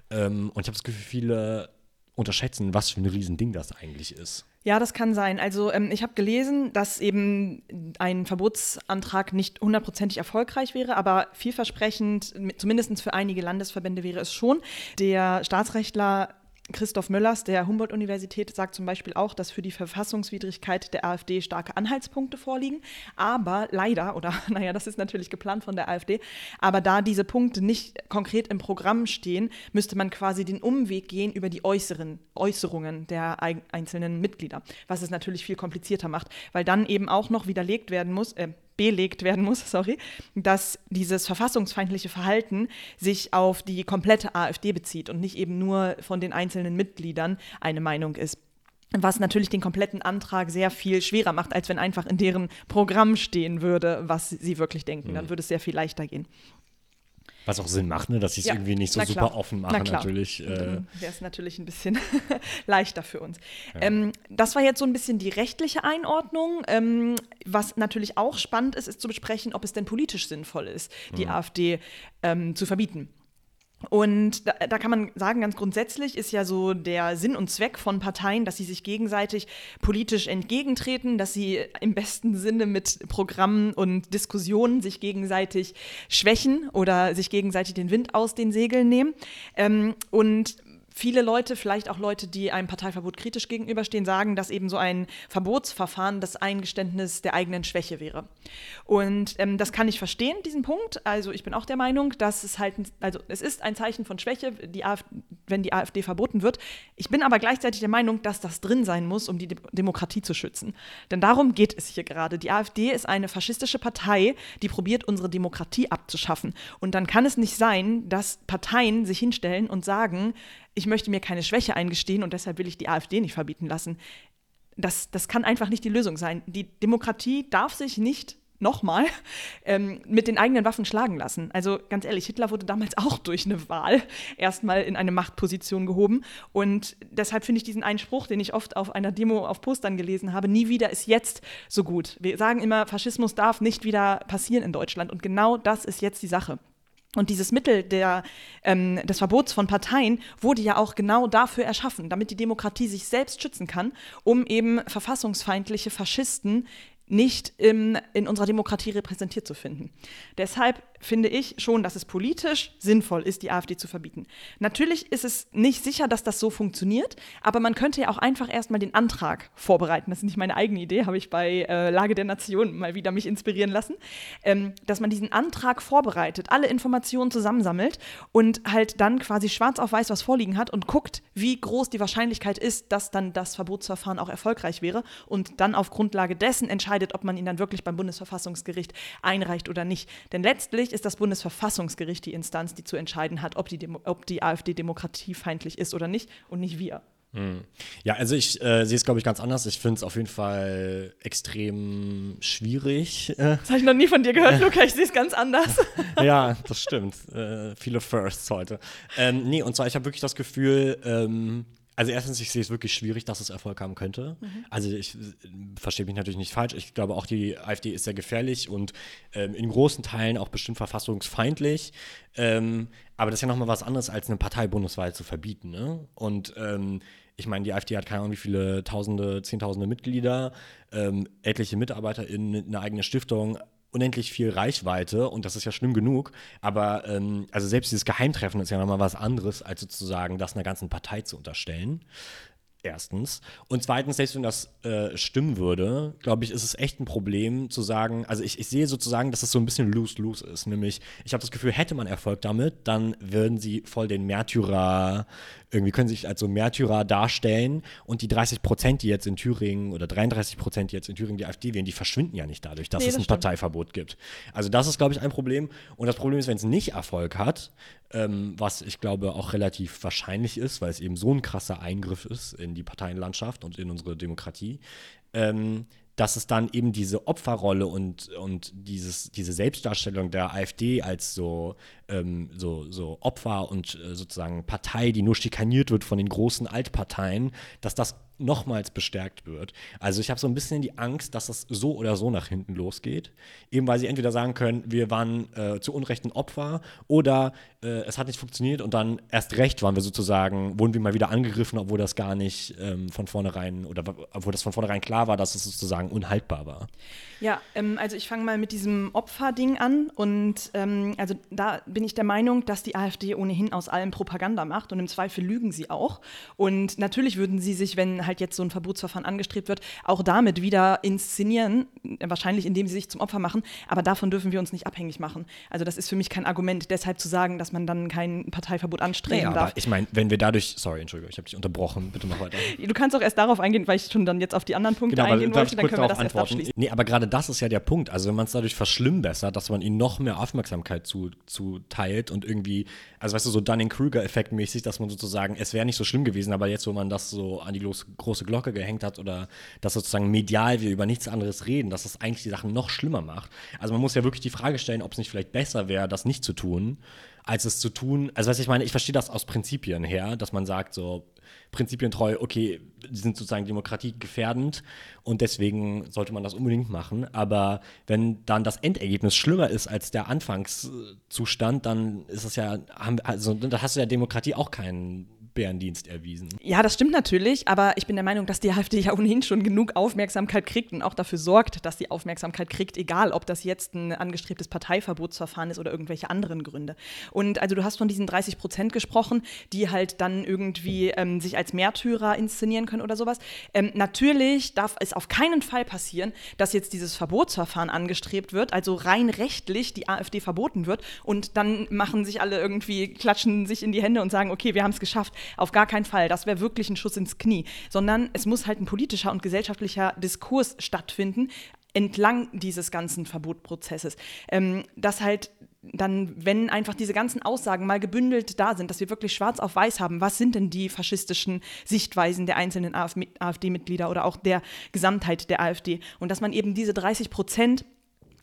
S2: Ähm, und ich habe das Gefühl, viele unterschätzen, was für ein Riesending das eigentlich ist.
S1: Ja, das kann sein. Also ähm, ich habe gelesen, dass eben ein Verbotsantrag nicht hundertprozentig erfolgreich wäre, aber vielversprechend, zumindest für einige Landesverbände wäre es schon. Der Staatsrechtler Christoph Möllers der Humboldt-Universität sagt zum Beispiel auch, dass für die Verfassungswidrigkeit der AfD starke Anhaltspunkte vorliegen. Aber leider, oder naja, das ist natürlich geplant von der AfD, aber da diese Punkte nicht konkret im Programm stehen, müsste man quasi den Umweg gehen über die äußeren Äußerungen der ei- einzelnen Mitglieder, was es natürlich viel komplizierter macht, weil dann eben auch noch widerlegt werden muss, äh, belegt werden muss, sorry, dass dieses verfassungsfeindliche Verhalten sich auf die komplette AfD bezieht und nicht eben nur von den einzelnen Mitgliedern eine Meinung ist. Was natürlich den kompletten Antrag sehr viel schwerer macht, als wenn einfach in deren Programm stehen würde, was sie wirklich denken. Dann würde es sehr viel leichter gehen.
S2: Was auch Sinn macht, ne? dass sie es
S1: Ja,
S2: irgendwie nicht so
S1: na
S2: super offen
S1: Na
S2: machen,
S1: klar.
S2: natürlich. Äh,
S1: wäre es natürlich ein bisschen leichter für uns. Ähm, das war jetzt so ein bisschen die rechtliche Einordnung. Ähm, was natürlich auch spannend ist, ist zu besprechen, ob es denn politisch sinnvoll ist, die AfD ähm, zu verbieten. Und da, da, kann man sagen, ganz grundsätzlich ist ja so der Sinn und Zweck von Parteien, dass sie sich gegenseitig politisch entgegentreten, dass sie im besten Sinne mit Programmen und Diskussionen sich gegenseitig schwächen oder sich gegenseitig den Wind aus den Segeln nehmen. Ähm, und viele Leute, vielleicht auch Leute, die einem Parteiverbot kritisch gegenüberstehen, sagen, dass eben so ein Verbotsverfahren das Eingeständnis der eigenen Schwäche wäre. Und ähm, das kann ich verstehen, diesen Punkt. Also ich bin auch der Meinung, dass es halt, also es ist ein Zeichen von Schwäche, die AfD, wenn die AfD verboten wird. Ich bin aber gleichzeitig der Meinung, dass das drin sein muss, um die De Demokratie zu schützen. Denn darum geht es hier gerade. Die AfD ist eine faschistische Partei, die probiert, unsere Demokratie abzuschaffen. Und dann kann es nicht sein, dass Parteien sich hinstellen und sagen, ich möchte mir keine Schwäche eingestehen und deshalb will ich die AfD nicht verbieten lassen. Das, das kann einfach nicht die Lösung sein. Die Demokratie darf sich nicht nochmal ähm, mit den eigenen Waffen schlagen lassen. Also ganz ehrlich, Hitler wurde damals auch durch eine Wahl erstmal in eine Machtposition gehoben. Und deshalb finde ich diesen Einspruch, den ich oft auf einer Demo auf Postern gelesen habe, nie wieder ist jetzt so gut. Wir sagen immer, Faschismus darf nicht wieder passieren in Deutschland. Und genau das ist jetzt die Sache. Und dieses Mittel der, ähm, des Verbots von Parteien wurde ja auch genau dafür erschaffen, damit die Demokratie sich selbst schützen kann, um eben verfassungsfeindliche Faschisten nicht im, in unserer Demokratie repräsentiert zu finden. Deshalb finde ich schon, dass es politisch sinnvoll ist, die AfD zu verbieten. Natürlich ist es nicht sicher, dass das so funktioniert, aber man könnte ja auch einfach erstmal den Antrag vorbereiten. Das ist nicht meine eigene Idee, habe ich bei äh, Lage der Nation mal wieder mich inspirieren lassen, ähm, dass man diesen Antrag vorbereitet, alle Informationen zusammensammelt und halt dann quasi schwarz auf weiß was vorliegen hat und guckt, wie groß die Wahrscheinlichkeit ist, dass dann das Verbotsverfahren auch erfolgreich wäre und dann auf Grundlage dessen entscheidet, entscheidet, ob man ihn dann wirklich beim Bundesverfassungsgericht einreicht oder nicht. Denn letztlich ist das Bundesverfassungsgericht die Instanz, die zu entscheiden hat, ob die, Demo ob die AfD demokratiefeindlich ist oder nicht und nicht wir.
S2: Hm. Ja, also ich äh, sehe es, glaube ich, ganz anders. Ich finde es auf jeden Fall extrem schwierig.
S1: Äh. Das habe ich noch nie von dir gehört, Luca. Ich sehe es ganz anders.
S2: ja, das stimmt. Äh, viele Firsts heute. Ähm, nee, und zwar, ich habe wirklich das Gefühl, ähm, also erstens, ich sehe es wirklich schwierig, dass es Erfolg haben könnte. Mhm. Also ich äh, verstehe mich natürlich nicht falsch. Ich glaube auch, die AfD ist sehr gefährlich und ähm, in großen Teilen auch bestimmt verfassungsfeindlich. Ähm, aber das ist ja nochmal was anderes, als eine Partei bundesweit zu verbieten. Ne? Und ähm, ich meine, die AfD hat keine Ahnung, wie viele Tausende, Zehntausende Mitglieder, ähm, etliche MitarbeiterInnen, eine eigene Stiftung unendlich viel Reichweite und das ist ja schlimm genug. Aber ähm, also selbst dieses Geheimtreffen ist ja nochmal was anderes, als sozusagen das einer ganzen Partei zu unterstellen. Erstens. Und zweitens, selbst wenn das äh, stimmen würde, glaube ich, ist es echt ein Problem zu sagen, also ich, ich sehe sozusagen, dass es so ein bisschen lose-lose ist. Nämlich, ich habe das Gefühl, hätte man Erfolg damit, dann würden sie voll den Märtyrer, irgendwie können sich als so Märtyrer darstellen und die 30 Prozent, die jetzt in Thüringen oder 33 Prozent, die jetzt in Thüringen die AfD wählen, die verschwinden ja nicht dadurch, dass nee, es ein stimmt. Parteiverbot gibt. Also das ist, glaube ich, ein Problem. Und das Problem ist, wenn es nicht Erfolg hat, ähm, was ich glaube auch relativ wahrscheinlich ist, weil es eben so ein krasser Eingriff ist in die Parteienlandschaft und in unsere Demokratie, ähm, dass es dann eben diese Opferrolle und, und dieses, diese Selbstdarstellung der AfD als so, ähm, so, so Opfer und äh, sozusagen Partei, die nur schikaniert wird von den großen Altparteien, dass das nochmals bestärkt wird. Also ich habe so ein bisschen die Angst, dass das so oder so nach hinten losgeht. Eben weil sie entweder sagen können, wir waren äh, zu Unrecht ein Opfer oder äh, es hat nicht funktioniert und dann erst recht waren wir sozusagen, wurden wir mal wieder angegriffen, obwohl das gar nicht ähm, von vornherein oder obwohl das von vornherein klar war, dass es sozusagen unhaltbar war.
S1: Ja, ähm, also ich fange mal mit diesem Opferding an und ähm, also da bin ich der Meinung, dass die AfD ohnehin aus allem Propaganda macht und im Zweifel lügen sie auch. Und natürlich würden sie sich, wenn halt jetzt so ein Verbotsverfahren angestrebt wird, auch damit wieder inszenieren, wahrscheinlich indem sie sich zum Opfer machen, aber davon dürfen wir uns nicht abhängig machen. Also das ist für mich kein Argument, deshalb zu sagen, dass man dann kein Parteiverbot anstreben naja, darf.
S2: Aber ich meine, wenn wir dadurch, sorry, Entschuldigung, ich habe dich unterbrochen, bitte mach weiter.
S1: Du kannst auch erst darauf eingehen, weil ich schon dann jetzt auf die anderen Punkte genau, eingehen wollte, dann können wir das antworten. erst abschließen.
S2: Nee, aber gerade das ist ja der Punkt. Also wenn man es dadurch verschlimmbessert, dass man ihnen noch mehr Aufmerksamkeit zuteilt zu und irgendwie, also weißt du, so Dunning-Kruger-Effekt mäßig, dass man sozusagen, es wäre nicht so schlimm gewesen, aber jetzt, wo man das so an die große Glocke gehängt hat oder dass sozusagen medial wir über nichts anderes reden, dass das eigentlich die Sachen noch schlimmer macht. Also man muss ja wirklich die Frage stellen, ob es nicht vielleicht besser wäre, das nicht zu tun, als es zu tun. Also was ich meine, ich verstehe das aus Prinzipien her, dass man sagt so, prinzipientreu, okay, die sind sozusagen demokratiegefährdend und deswegen sollte man das unbedingt machen. Aber wenn dann das Endergebnis schlimmer ist als der Anfangszustand, dann ist es ja, also da hast du der Demokratie auch keinen Bärendienst erwiesen.
S1: Ja, das stimmt natürlich, aber ich bin der Meinung, dass die AfD ja ohnehin schon genug Aufmerksamkeit kriegt und auch dafür sorgt, dass die Aufmerksamkeit kriegt, egal ob das jetzt ein angestrebtes Parteiverbotsverfahren ist oder irgendwelche anderen Gründe. Und also du hast von diesen 30 Prozent gesprochen, die halt dann irgendwie ähm, sich als Märtyrer inszenieren können oder sowas. Ähm, natürlich darf es auf keinen Fall passieren, dass jetzt dieses Verbotsverfahren angestrebt wird, also rein rechtlich die AfD verboten wird und dann machen sich alle irgendwie, klatschen sich in die Hände und sagen, okay, wir haben es geschafft. Auf gar keinen Fall. Das wäre wirklich ein Schuss ins Knie. Sondern es muss halt ein politischer und gesellschaftlicher Diskurs stattfinden entlang dieses ganzen Verbotprozesses. Ähm, dass halt dann, wenn einfach diese ganzen Aussagen mal gebündelt da sind, dass wir wirklich schwarz auf weiß haben, was sind denn die faschistischen Sichtweisen der einzelnen AfD-Mitglieder oder auch der Gesamtheit der AfD und dass man eben diese 30 Prozent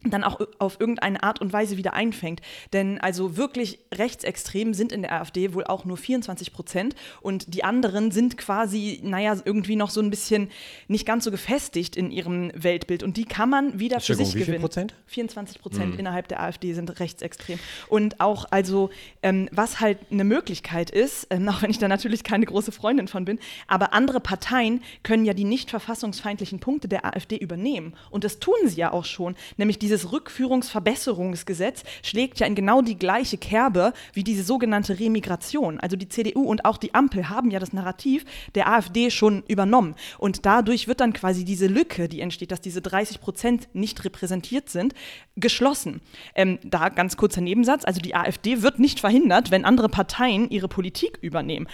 S1: dann auch auf irgendeine Art und Weise wieder einfängt. Denn also wirklich rechtsextrem sind in der AfD wohl auch nur 24 Prozent und die anderen sind quasi, naja, irgendwie noch so ein bisschen nicht ganz so gefestigt in ihrem Weltbild und die kann man wieder für sich
S2: wie
S1: gewinnen.
S2: Prozent?
S1: 24 Prozent mhm. innerhalb der AfD sind rechtsextrem. Und auch also, ähm, was halt eine Möglichkeit ist, ähm, auch wenn ich da natürlich keine große Freundin von bin, aber andere Parteien können ja die nicht verfassungsfeindlichen Punkte der AfD übernehmen und das tun sie ja auch schon, nämlich die dieses Rückführungsverbesserungsgesetz schlägt ja in genau die gleiche Kerbe wie diese sogenannte Remigration. Also die CDU und auch die Ampel haben ja das Narrativ der AfD schon übernommen. Und dadurch wird dann quasi diese Lücke, die entsteht, dass diese 30 Prozent nicht repräsentiert sind, geschlossen. Ähm, da ganz kurzer Nebensatz, also die AfD wird nicht verhindert, wenn andere Parteien ihre Politik übernehmen.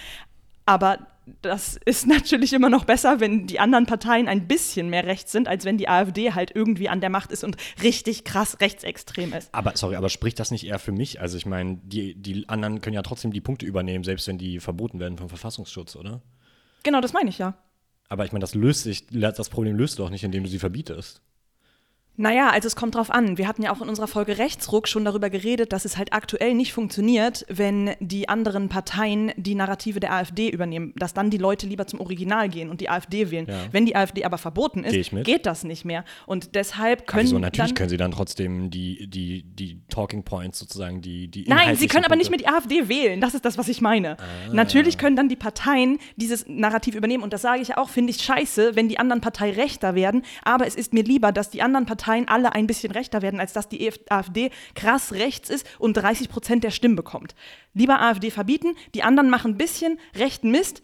S1: Aber das ist natürlich immer noch besser, wenn die anderen Parteien ein bisschen mehr rechts sind, als wenn die AfD halt irgendwie an der Macht ist und richtig krass rechtsextrem ist.
S2: Aber sorry, aber spricht das nicht eher für mich? Also ich meine, die, die anderen können ja trotzdem die Punkte übernehmen, selbst wenn die verboten werden vom Verfassungsschutz, oder?
S1: Genau, das meine ich ja.
S2: Aber ich meine, das löst sich, das Problem löst du doch nicht, indem du sie verbietest.
S1: Naja, also es kommt drauf an. Wir hatten ja auch in unserer Folge Rechtsruck schon darüber geredet, dass es halt aktuell nicht funktioniert, wenn die anderen Parteien die Narrative der AfD übernehmen, dass dann die Leute lieber zum Original gehen und die AfD wählen. Ja. Wenn die AfD aber verboten ist, geht das nicht mehr. Und deshalb können.
S2: Also natürlich können sie dann trotzdem die, die, die Talking Points sozusagen, die, die
S1: Nein, sie können aber nicht mehr die AfD wählen. Das ist das, was ich meine. Ah. Natürlich können dann die Parteien dieses Narrativ übernehmen. Und das sage ich auch, finde ich scheiße, wenn die anderen Parteien rechter werden. Aber es ist mir lieber, dass die anderen Parteien Parteien alle ein bisschen rechter werden, als dass die AfD krass rechts ist und 30 Prozent der Stimmen bekommt. Lieber AfD verbieten, die anderen machen ein bisschen rechten Mist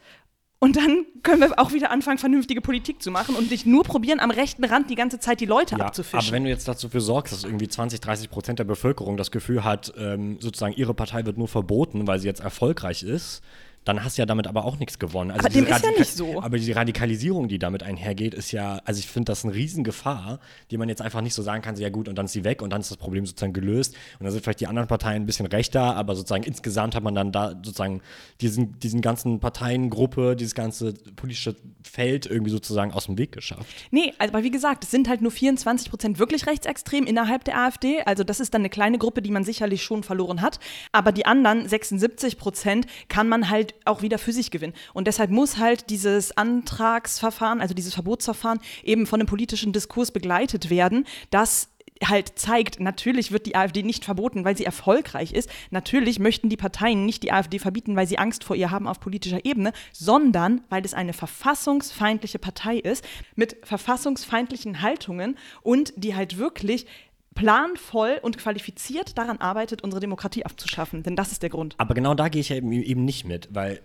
S1: und dann können wir auch wieder anfangen, vernünftige Politik zu machen und nicht nur probieren, am rechten Rand die ganze Zeit die Leute ja, abzufischen.
S2: Aber wenn du jetzt dafür sorgst, dass irgendwie 20, 30 Prozent der Bevölkerung das Gefühl hat, ähm, sozusagen ihre Partei wird nur verboten, weil sie jetzt erfolgreich ist, dann hast du ja damit aber auch nichts gewonnen.
S1: Also aber dem ist ja nicht so.
S2: Aber die Radikalisierung, die damit einhergeht, ist ja, also ich finde das eine Riesengefahr, die man jetzt einfach nicht so sagen kann, so ja gut, und dann ist sie weg und dann ist das Problem sozusagen gelöst. Und dann sind vielleicht die anderen Parteien ein bisschen rechter, aber sozusagen insgesamt hat man dann da sozusagen diesen, diesen ganzen Parteiengruppe, dieses ganze politische Feld irgendwie sozusagen aus dem Weg geschafft.
S1: Nee, aber wie gesagt, es sind halt nur 24 Prozent wirklich rechtsextrem innerhalb der AfD. Also das ist dann eine kleine Gruppe, die man sicherlich schon verloren hat. Aber die anderen 76 Prozent kann man halt auch wieder für sich gewinnen. Und deshalb muss halt dieses Antragsverfahren, also dieses Verbotsverfahren, eben von einem politischen Diskurs begleitet werden, das halt zeigt, natürlich wird die AfD nicht verboten, weil sie erfolgreich ist. Natürlich möchten die Parteien nicht die AfD verbieten, weil sie Angst vor ihr haben auf politischer Ebene, sondern weil es eine verfassungsfeindliche Partei ist mit verfassungsfeindlichen Haltungen und die halt wirklich planvoll und qualifiziert daran arbeitet, unsere Demokratie abzuschaffen. Denn das ist der Grund.
S2: Aber genau da gehe ich ja eben, eben nicht mit, weil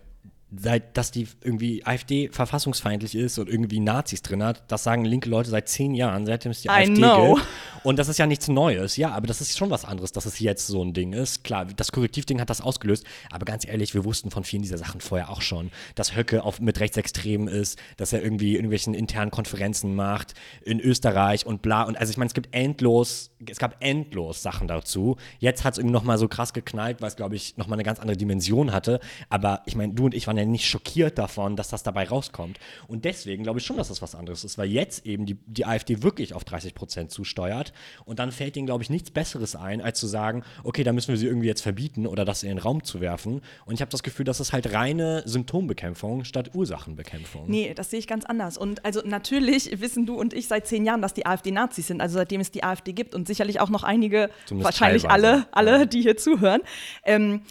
S2: seit, dass die irgendwie AfD verfassungsfeindlich ist und irgendwie Nazis drin hat, das sagen linke Leute seit zehn Jahren, seitdem es die I AfD know. gibt. Und das ist ja nichts Neues, ja, aber das ist schon was anderes, dass es jetzt so ein Ding ist. Klar, das Korrektivding hat das ausgelöst, aber ganz ehrlich, wir wussten von vielen dieser Sachen vorher auch schon, dass Höcke auf, mit Rechtsextremen ist, dass er irgendwie irgendwelchen internen Konferenzen macht in Österreich und bla. Und also ich meine, es gibt endlos, es gab endlos Sachen dazu. Jetzt hat es irgendwie nochmal so krass geknallt, weil es, glaube ich, nochmal eine ganz andere Dimension hatte. Aber ich meine, du und ich waren ja nicht schockiert davon, dass das dabei rauskommt. Und deswegen glaube ich schon, dass das was anderes ist, weil jetzt eben die, die AfD wirklich auf 30 Prozent zusteuert. Und dann fällt ihnen, glaube ich, nichts Besseres ein, als zu sagen, okay, da müssen wir sie irgendwie jetzt verbieten oder das in den Raum zu werfen. Und ich habe das Gefühl, das ist halt reine Symptombekämpfung statt Ursachenbekämpfung.
S1: Nee, das sehe ich ganz anders. Und also natürlich wissen du und ich seit zehn Jahren, dass die AfD Nazis sind, also seitdem es die AfD gibt und sicherlich auch noch einige,
S2: Zumindest
S1: wahrscheinlich
S2: teilweise,
S1: alle, alle,
S2: ja.
S1: die hier zuhören. Ähm,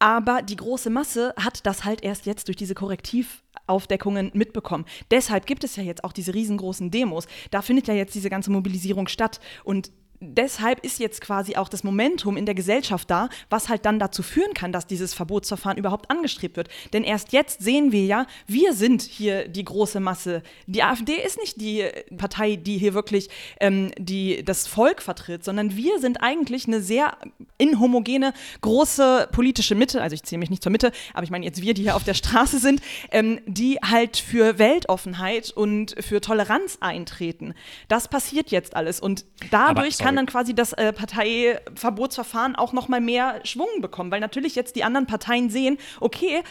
S1: aber die große Masse hat das halt erst jetzt durch diese Korrektivaufdeckungen mitbekommen. Deshalb gibt es ja jetzt auch diese riesengroßen Demos. Da findet ja jetzt diese ganze Mobilisierung statt. Und deshalb ist jetzt quasi auch das Momentum in der Gesellschaft da, was halt dann dazu führen kann, dass dieses Verbotsverfahren überhaupt angestrebt wird. Denn erst jetzt sehen wir ja, wir sind hier die große Masse. Die AfD ist nicht die Partei, die hier wirklich ähm, die, das Volk vertritt, sondern wir sind eigentlich eine sehr inhomogene, große politische Mitte, also ich zähle mich nicht zur Mitte, aber ich meine jetzt wir, die hier auf der Straße sind, ähm, die halt für Weltoffenheit und für Toleranz eintreten. Das passiert jetzt alles und dadurch
S2: sorry.
S1: kann dann quasi das äh, Parteiverbotsverfahren auch noch mal mehr Schwung bekommen, weil natürlich jetzt die anderen Parteien sehen, okay,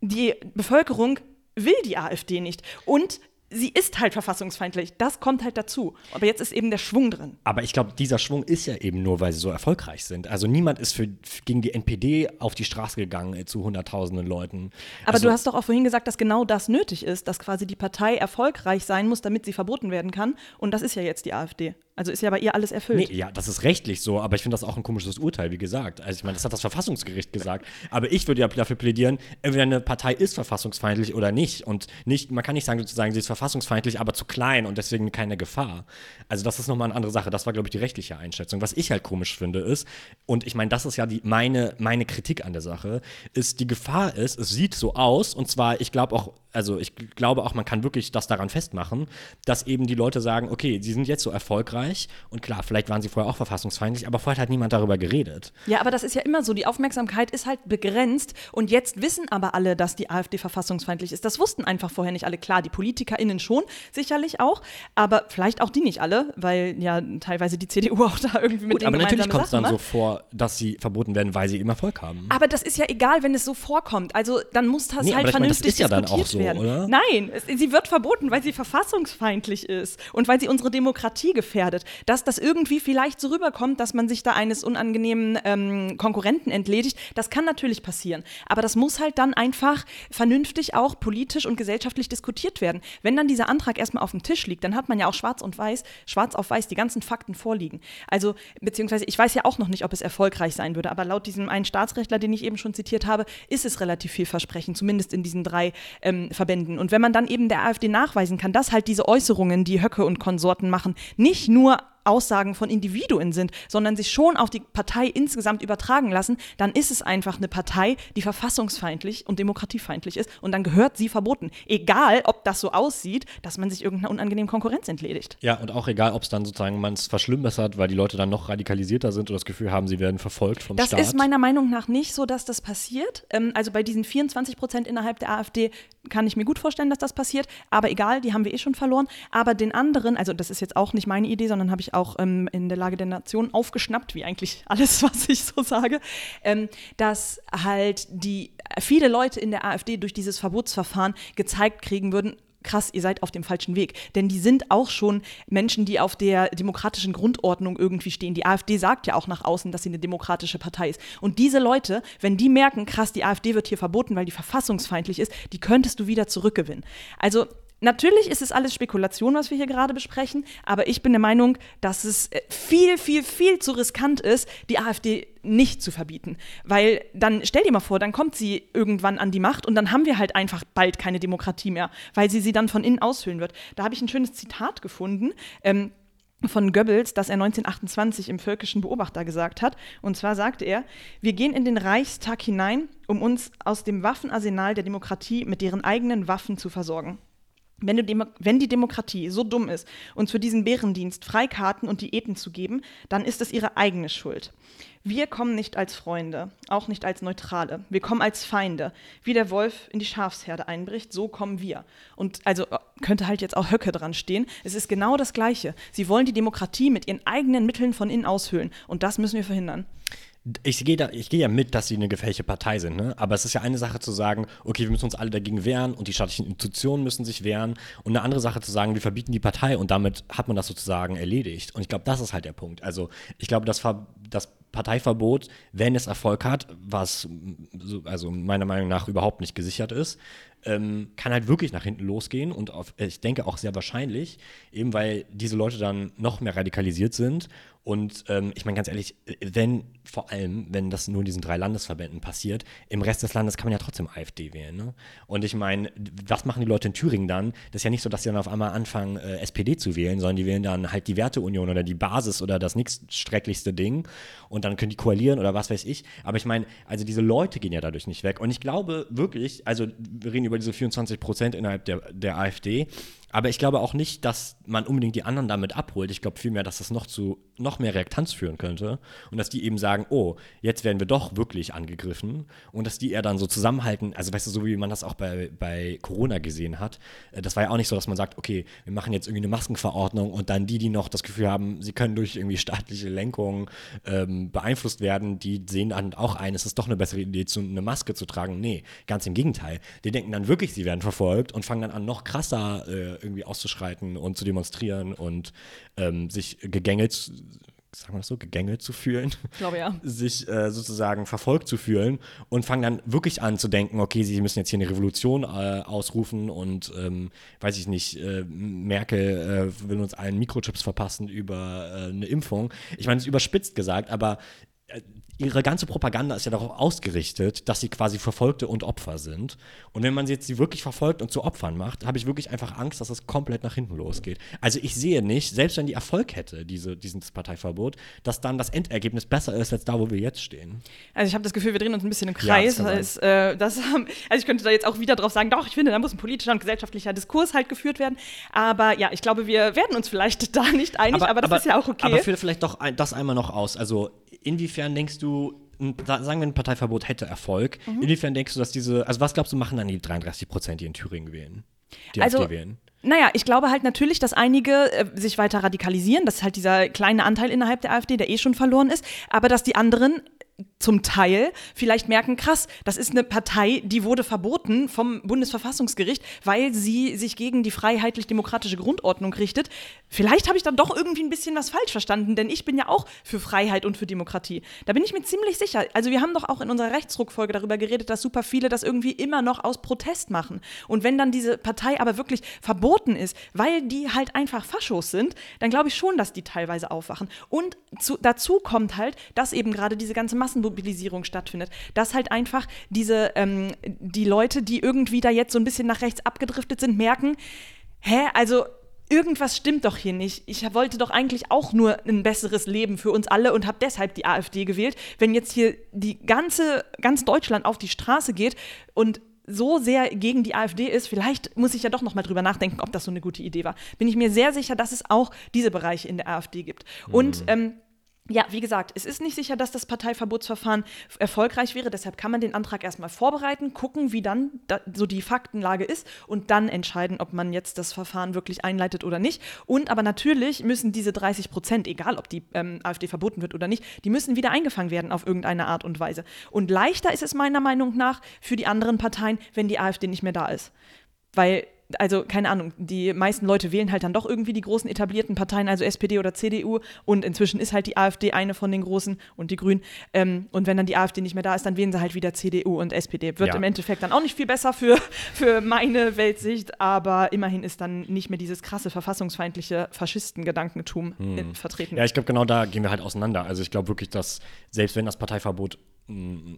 S1: die Bevölkerung will die AfD nicht und sie ist halt verfassungsfeindlich. Das kommt halt dazu. Aber jetzt ist eben der Schwung drin.
S2: Aber ich glaube, dieser Schwung ist ja eben nur, weil sie so erfolgreich sind. Also niemand ist für, gegen die NPD auf die Straße gegangen äh, zu hunderttausenden Leuten.
S1: Aber
S2: also,
S1: du hast doch auch vorhin gesagt, dass genau das nötig ist, dass quasi die Partei erfolgreich sein muss, damit sie verboten werden kann. Und das ist ja jetzt die AfD. Also ist ja bei ihr alles erfüllt.
S2: Nee, ja, das ist rechtlich so, aber ich finde das auch ein komisches Urteil, wie gesagt. Also ich meine, das hat das Verfassungsgericht gesagt. Aber ich würde ja dafür plädieren, entweder eine Partei ist verfassungsfeindlich oder nicht. Und nicht, man kann nicht sagen, sozusagen, sie ist verfassungsfeindlich, aber zu klein und deswegen keine Gefahr. Also das ist nochmal eine andere Sache. Das war, glaube ich, die rechtliche Einschätzung. Was ich halt komisch finde, ist, und ich meine, das ist ja die, meine, meine Kritik an der Sache, ist, die Gefahr ist, es sieht so aus, und zwar, ich glaube auch, also ich glaube auch, man kann wirklich das daran festmachen, dass eben die Leute sagen, okay, sie sind jetzt so erfolgreich und klar, vielleicht waren sie vorher auch verfassungsfeindlich, aber vorher hat niemand darüber geredet.
S1: Ja, aber das ist ja immer so. Die Aufmerksamkeit ist halt begrenzt und jetzt wissen aber alle, dass die AfD verfassungsfeindlich ist. Das wussten einfach vorher nicht alle. Klar, die PolitikerInnen schon, sicherlich auch, aber vielleicht auch die nicht alle, weil ja teilweise die CDU auch da irgendwie mit
S2: Gut,
S1: denen
S2: aber natürlich kommt es dann
S1: Sachen
S2: so
S1: macht.
S2: vor, dass sie verboten werden, weil sie eben Erfolg haben.
S1: Aber das ist ja egal, wenn es so vorkommt. Also dann muss das
S2: Nee,
S1: halt
S2: ich meine, das
S1: vernünftig
S2: ist ja dann
S1: diskutiert
S2: auch so,
S1: werden.
S2: oder?
S1: Nein, es, sie wird verboten, weil sie verfassungsfeindlich ist und weil sie unsere Demokratie gefährdet. Dass das irgendwie vielleicht so rüberkommt, dass man sich da eines unangenehmen ähm, Konkurrenten entledigt, das kann natürlich passieren. Aber das muss halt dann einfach vernünftig auch politisch und gesellschaftlich diskutiert werden. Wenn dann dieser Antrag erstmal auf dem Tisch liegt, dann hat man ja auch schwarz und weiß, schwarz auf weiß die ganzen Fakten vorliegen. Also, beziehungsweise ich weiß ja auch noch nicht, ob es erfolgreich sein würde, aber laut diesem einen Staatsrechtler, den ich eben schon zitiert habe, ist es relativ vielversprechend, zumindest in diesen drei ähm, Verbänden. Und wenn man dann eben der AfD nachweisen kann, dass halt diese Äußerungen, die Höcke und Konsorten machen, nicht nur Aussagen von Individuen sind, sondern sich schon auf die Partei insgesamt übertragen lassen, dann ist es einfach eine Partei, die verfassungsfeindlich und demokratiefeindlich ist und dann gehört sie verboten. Egal, ob das so aussieht, dass man sich irgendeiner unangenehmen Konkurrenz entledigt.
S2: Ja, und auch egal, ob es dann sozusagen man es verschlimmbessert, weil die Leute dann noch radikalisierter sind oder das Gefühl haben, sie werden verfolgt vom
S1: Das
S2: Staat.
S1: ist meiner Meinung nach nicht so, dass das passiert. Ähm, also bei diesen 24 Prozent innerhalb der AfD kann ich mir gut vorstellen, dass das passiert. Aber egal, die haben wir eh schon verloren. Aber den anderen, also das ist jetzt auch nicht meine Idee, sondern habe ich auch ähm, in der Lage der Nation aufgeschnappt, wie eigentlich alles, was ich so sage, ähm, dass halt die viele Leute in der AfD durch dieses Verbotsverfahren gezeigt kriegen würden, krass, ihr seid auf dem falschen Weg. Denn die sind auch schon Menschen, die auf der demokratischen Grundordnung irgendwie stehen. Die AfD sagt ja auch nach außen, dass sie eine demokratische Partei ist. Und diese Leute, wenn die merken, krass, die AfD wird hier verboten, weil die verfassungsfeindlich ist, die könntest du wieder zurückgewinnen. Also Natürlich ist es alles Spekulation, was wir hier gerade besprechen, aber ich bin der Meinung, dass es äh, viel, viel, viel zu riskant ist, die AfD nicht zu verbieten. Weil dann, stell dir mal vor, dann kommt sie irgendwann an die Macht und dann haben wir halt einfach bald keine Demokratie mehr, weil sie sie dann von innen aushöhlen wird. Da habe ich ein schönes Zitat gefunden. Ähm, von Goebbels, das er 1928 im Völkischen Beobachter gesagt hat. Und zwar sagte er, wir gehen in den Reichstag hinein, um uns aus dem Waffenarsenal der Demokratie mit deren eigenen Waffen zu versorgen. Wenn, Demo wenn die Demokratie so dumm ist, uns für diesen Bärendienst Freikarten und Diäten zu geben, dann ist es ihre eigene Schuld. Wir kommen nicht als Freunde, auch nicht als Neutrale. Wir kommen als Feinde. Wie der Wolf in die Schafsherde einbricht, so kommen wir. Und also könnte halt jetzt auch Höcke dran stehen. Es ist genau das Gleiche. Sie wollen die Demokratie mit ihren eigenen Mitteln von innen aushöhlen. Und das müssen wir verhindern.
S2: ich gehe gehe ja mit, dass sie eine gefährliche Partei sind, ne? aber es ist ja eine Sache zu sagen, okay, wir müssen uns alle dagegen wehren und die staatlichen Institutionen müssen sich wehren und eine andere Sache zu sagen, wir verbieten die Partei und damit hat man das sozusagen erledigt. Und ich glaube, das ist halt der Punkt. Also ich glaube, das, das Parteiverbot, wenn es Erfolg hat, was also meiner Meinung nach überhaupt nicht gesichert ist, ähm, kann halt wirklich nach hinten losgehen und auf, ich denke auch sehr wahrscheinlich, eben weil diese Leute dann noch mehr radikalisiert sind und ähm, ich meine ganz ehrlich, wenn, vor allem, wenn das nur in diesen drei Landesverbänden passiert, im Rest des Landes kann man ja trotzdem AfD wählen. Ne? Und ich meine, was machen die Leute in Thüringen dann? Das ist ja nicht so, dass sie dann auf einmal anfangen, äh, SPD zu wählen, sondern die wählen dann halt die Werteunion oder die Basis oder das nächststrecklichste Ding und dann können die koalieren oder was weiß ich. Aber ich meine, also diese Leute gehen ja dadurch nicht weg. Und ich glaube wirklich, also wir reden über diese 24 Prozent innerhalb der, der AfD, aber ich glaube auch nicht, dass man unbedingt die anderen damit abholt. Ich glaube vielmehr, dass das noch zu noch mehr Reaktanz führen könnte und dass die eben sagen, oh, jetzt werden wir doch wirklich angegriffen und dass die eher dann so zusammenhalten, also weißt du, so wie man das auch bei, bei Corona gesehen hat, äh, das war ja auch nicht so, dass man sagt, okay, wir machen jetzt irgendwie eine Maskenverordnung und dann die, die noch das Gefühl haben, sie können durch irgendwie staatliche Lenkung ähm, beeinflusst werden, die sehen dann auch ein, es ist doch eine bessere Idee, eine Maske zu tragen. Nee, ganz im Gegenteil. Die denken dann wirklich, sie werden verfolgt und fangen dann an, noch krasser äh, irgendwie auszuschreiten und zu demonstrieren und ähm, sich gegängelt, sagen wir das so, gegängelt zu fühlen.
S1: Ich glaube ja.
S2: Sich äh, sozusagen verfolgt zu fühlen und fangen dann wirklich an zu denken, okay, sie müssen jetzt hier eine Revolution äh, ausrufen und ähm, weiß ich nicht, äh, Merkel äh, will uns allen Mikrochips verpassen über äh, eine Impfung. Ich meine, es ist überspitzt gesagt, aber ihre ganze Propaganda ist ja darauf ausgerichtet, dass sie quasi Verfolgte und Opfer sind. Und wenn man sie jetzt wirklich verfolgt und zu Opfern macht, habe ich wirklich einfach Angst, dass es komplett nach hinten losgeht. Also ich sehe nicht, selbst wenn die Erfolg hätte, diese, dieses Parteiverbot, dass dann das Endergebnis besser ist als da, wo wir jetzt stehen.
S1: Also ich habe das Gefühl, wir drehen uns ein bisschen im Kreis. Ja, das heißt, äh, das, also ich könnte da jetzt auch wieder drauf sagen, doch, ich finde, da muss ein politischer und gesellschaftlicher Diskurs halt geführt werden. Aber ja, ich glaube, wir werden uns vielleicht da nicht einig, aber, aber das aber, ist ja auch okay.
S2: Aber führe vielleicht doch ein, das einmal noch aus. Also inwiefern denkst du, sagen wir, ein Parteiverbot hätte Erfolg, mhm. inwiefern denkst du, dass diese, also was glaubst du, machen dann die 33 Prozent, die in Thüringen wählen?
S1: Die also, AfD wählen? Naja, ich glaube halt natürlich, dass einige äh, sich weiter radikalisieren. Das ist halt dieser kleine Anteil innerhalb der AfD, der eh schon verloren ist. Aber dass die anderen zum Teil vielleicht merken, krass, das ist eine Partei, die wurde verboten vom Bundesverfassungsgericht, weil sie sich gegen die freiheitlich-demokratische Grundordnung richtet. Vielleicht habe ich dann doch irgendwie ein bisschen was falsch verstanden, denn ich bin ja auch für Freiheit und für Demokratie. Da bin ich mir ziemlich sicher. Also wir haben doch auch in unserer Rechtsruckfolge darüber geredet, dass super viele das irgendwie immer noch aus Protest machen. Und wenn dann diese Partei aber wirklich verboten ist, weil die halt einfach Faschos sind, dann glaube ich schon, dass die teilweise aufwachen. Und zu, dazu kommt halt, dass eben gerade diese ganze Massenmobilisierung stattfindet. Dass halt einfach diese, ähm, die Leute, die irgendwie da jetzt so ein bisschen nach rechts abgedriftet sind, merken, hä, also irgendwas stimmt doch hier nicht. Ich wollte doch eigentlich auch nur ein besseres Leben für uns alle und habe deshalb die AfD gewählt. Wenn jetzt hier die ganze, ganz Deutschland auf die Straße geht und so sehr gegen die AfD ist, vielleicht muss ich ja doch noch mal drüber nachdenken, ob das so eine gute Idee war. Bin ich mir sehr sicher, dass es auch diese Bereiche in der AfD gibt. Mhm. Und ähm, ja, wie gesagt, es ist nicht sicher, dass das Parteiverbotsverfahren erfolgreich wäre. Deshalb kann man den Antrag erstmal vorbereiten, gucken, wie dann da, so die Faktenlage ist und dann entscheiden, ob man jetzt das Verfahren wirklich einleitet oder nicht. Und aber natürlich müssen diese 30 Prozent, egal ob die ähm, AfD verboten wird oder nicht, die müssen wieder eingefangen werden auf irgendeine Art und Weise. Und leichter ist es meiner Meinung nach für die anderen Parteien, wenn die AfD nicht mehr da ist. Weil also keine Ahnung, die meisten Leute wählen halt dann doch irgendwie die großen etablierten Parteien, also SPD oder CDU. Und inzwischen ist halt die AfD eine von den großen und die Grünen. Ähm, und wenn dann die AfD nicht mehr da ist, dann wählen sie halt wieder CDU und SPD. Wird ja. im Endeffekt dann auch nicht viel besser für, für meine Weltsicht, aber immerhin ist dann nicht mehr dieses krasse verfassungsfeindliche Faschistengedankentum hm. vertreten.
S2: Ja, ich glaube, genau da gehen wir halt auseinander. Also ich glaube wirklich, dass selbst wenn das Parteiverbot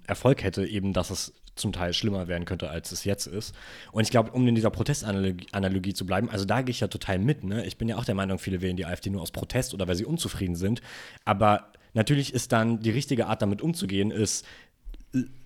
S2: Erfolg hätte, eben, dass es zum Teil schlimmer werden könnte, als es jetzt ist. Und ich glaube, um in dieser Protestanalogie zu bleiben, also da gehe ich ja total mit. Ne? Ich bin ja auch der Meinung, viele wählen die AfD nur aus Protest oder weil sie unzufrieden sind. Aber natürlich ist dann die richtige Art, damit umzugehen, ist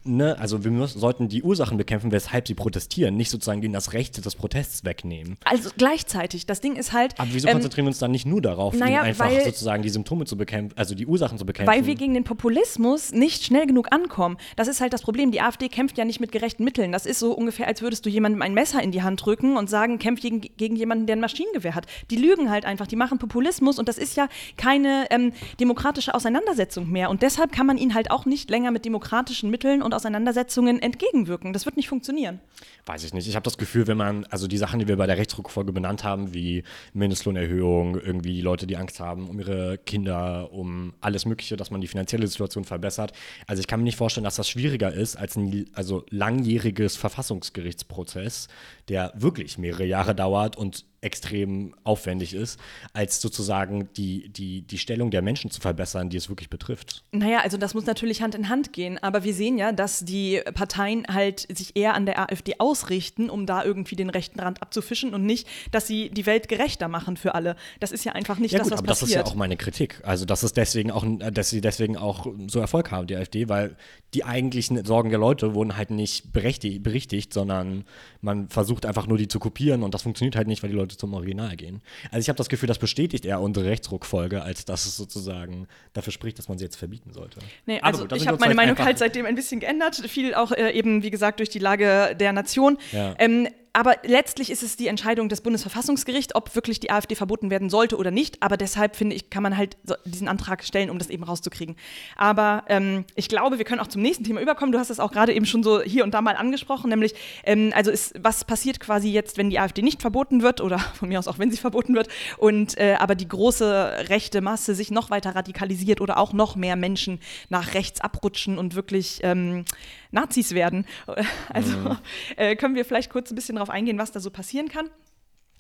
S2: ne, also wir müssen, sollten die Ursachen bekämpfen, weshalb sie protestieren, nicht sozusagen ihnen das Recht des Protests wegnehmen.
S1: Also gleichzeitig, das Ding ist halt.
S2: Aber wieso
S1: ähm,
S2: konzentrieren wir uns dann nicht nur darauf,
S1: naja,
S2: einfach
S1: weil-
S2: sozusagen die Symptome zu bekämpfen, also die Ursachen zu bekämpfen?
S1: Weil wir gegen den Populismus nicht schnell genug ankommen. Das ist halt das Problem. Die AfD kämpft ja nicht mit gerechten Mitteln. Das ist so ungefähr, als würdest du jemandem ein Messer in die Hand drücken und sagen, kämpf gegen, gegen jemanden, der ein Maschinengewehr hat. Die lügen halt einfach. Die machen Populismus und das ist ja keine ähm, demokratische Auseinandersetzung mehr. Und deshalb kann man ihnen halt auch nicht länger mit demokratischen Mitteln und Auseinandersetzungen entgegenwirken. Das wird nicht funktionieren.
S2: Weiß ich nicht. Ich habe das Gefühl, wenn man, also die Sachen, die wir bei der Rechtsrückfolge benannt haben, wie Mindestlohnerhöhung, irgendwie die Leute, die Angst haben um ihre Kinder, um alles Mögliche, dass man die finanzielle Situation verbessert. Also ich kann mir nicht vorstellen, dass das schwieriger ist als ein also langjähriges Verfassungsgerichtsprozess, der wirklich mehrere Jahre dauert und extrem aufwendig ist, als sozusagen die, die, die Stellung der Menschen zu verbessern, die es wirklich betrifft.
S1: Naja, also das muss natürlich Hand in Hand gehen, aber wir sehen ja, dass die Parteien halt sich eher an der AfD ausrichten, um da irgendwie den rechten Rand abzufischen und nicht, dass sie die Welt gerechter machen für alle. Das ist ja einfach nicht
S2: Ja
S1: das,
S2: gut,
S1: was
S2: aber das
S1: passiert.
S2: ist ja auch meine Kritik. Also das ist deswegen auch, dass sie deswegen auch so Erfolg haben, die AfD, weil die eigentlichen Sorgen der Leute wurden halt nicht berechtigt, berichtigt, sondern man versucht einfach nur die zu kopieren und das funktioniert halt nicht, weil die Leute zum Original gehen. Also ich habe das Gefühl, das bestätigt eher unsere Rechtsruckfolge, als dass es sozusagen dafür spricht, dass man sie jetzt verbieten sollte.
S1: Nee,
S2: Aber
S1: also
S2: gut,
S1: ich habe meine Meinung halt seitdem ein bisschen geändert. Viel auch äh, eben, wie gesagt, durch die Lage der Nation.
S2: Ja.
S1: Ähm, aber letztlich ist es die Entscheidung des Bundesverfassungsgerichts, ob wirklich die AfD verboten werden sollte oder nicht. Aber deshalb finde ich, kann man halt diesen Antrag stellen, um das eben rauszukriegen. Aber ähm, ich glaube, wir können auch zum nächsten Thema überkommen. Du hast es auch gerade eben schon so hier und da mal angesprochen, nämlich, ähm, also ist, was passiert quasi jetzt, wenn die AfD nicht verboten wird oder von mir aus auch, wenn sie verboten wird und äh, aber die große rechte Masse sich noch weiter radikalisiert oder auch noch mehr Menschen nach rechts abrutschen und wirklich ähm, Nazis werden. Also äh, können wir vielleicht kurz ein bisschen darauf eingehen, was da so passieren kann.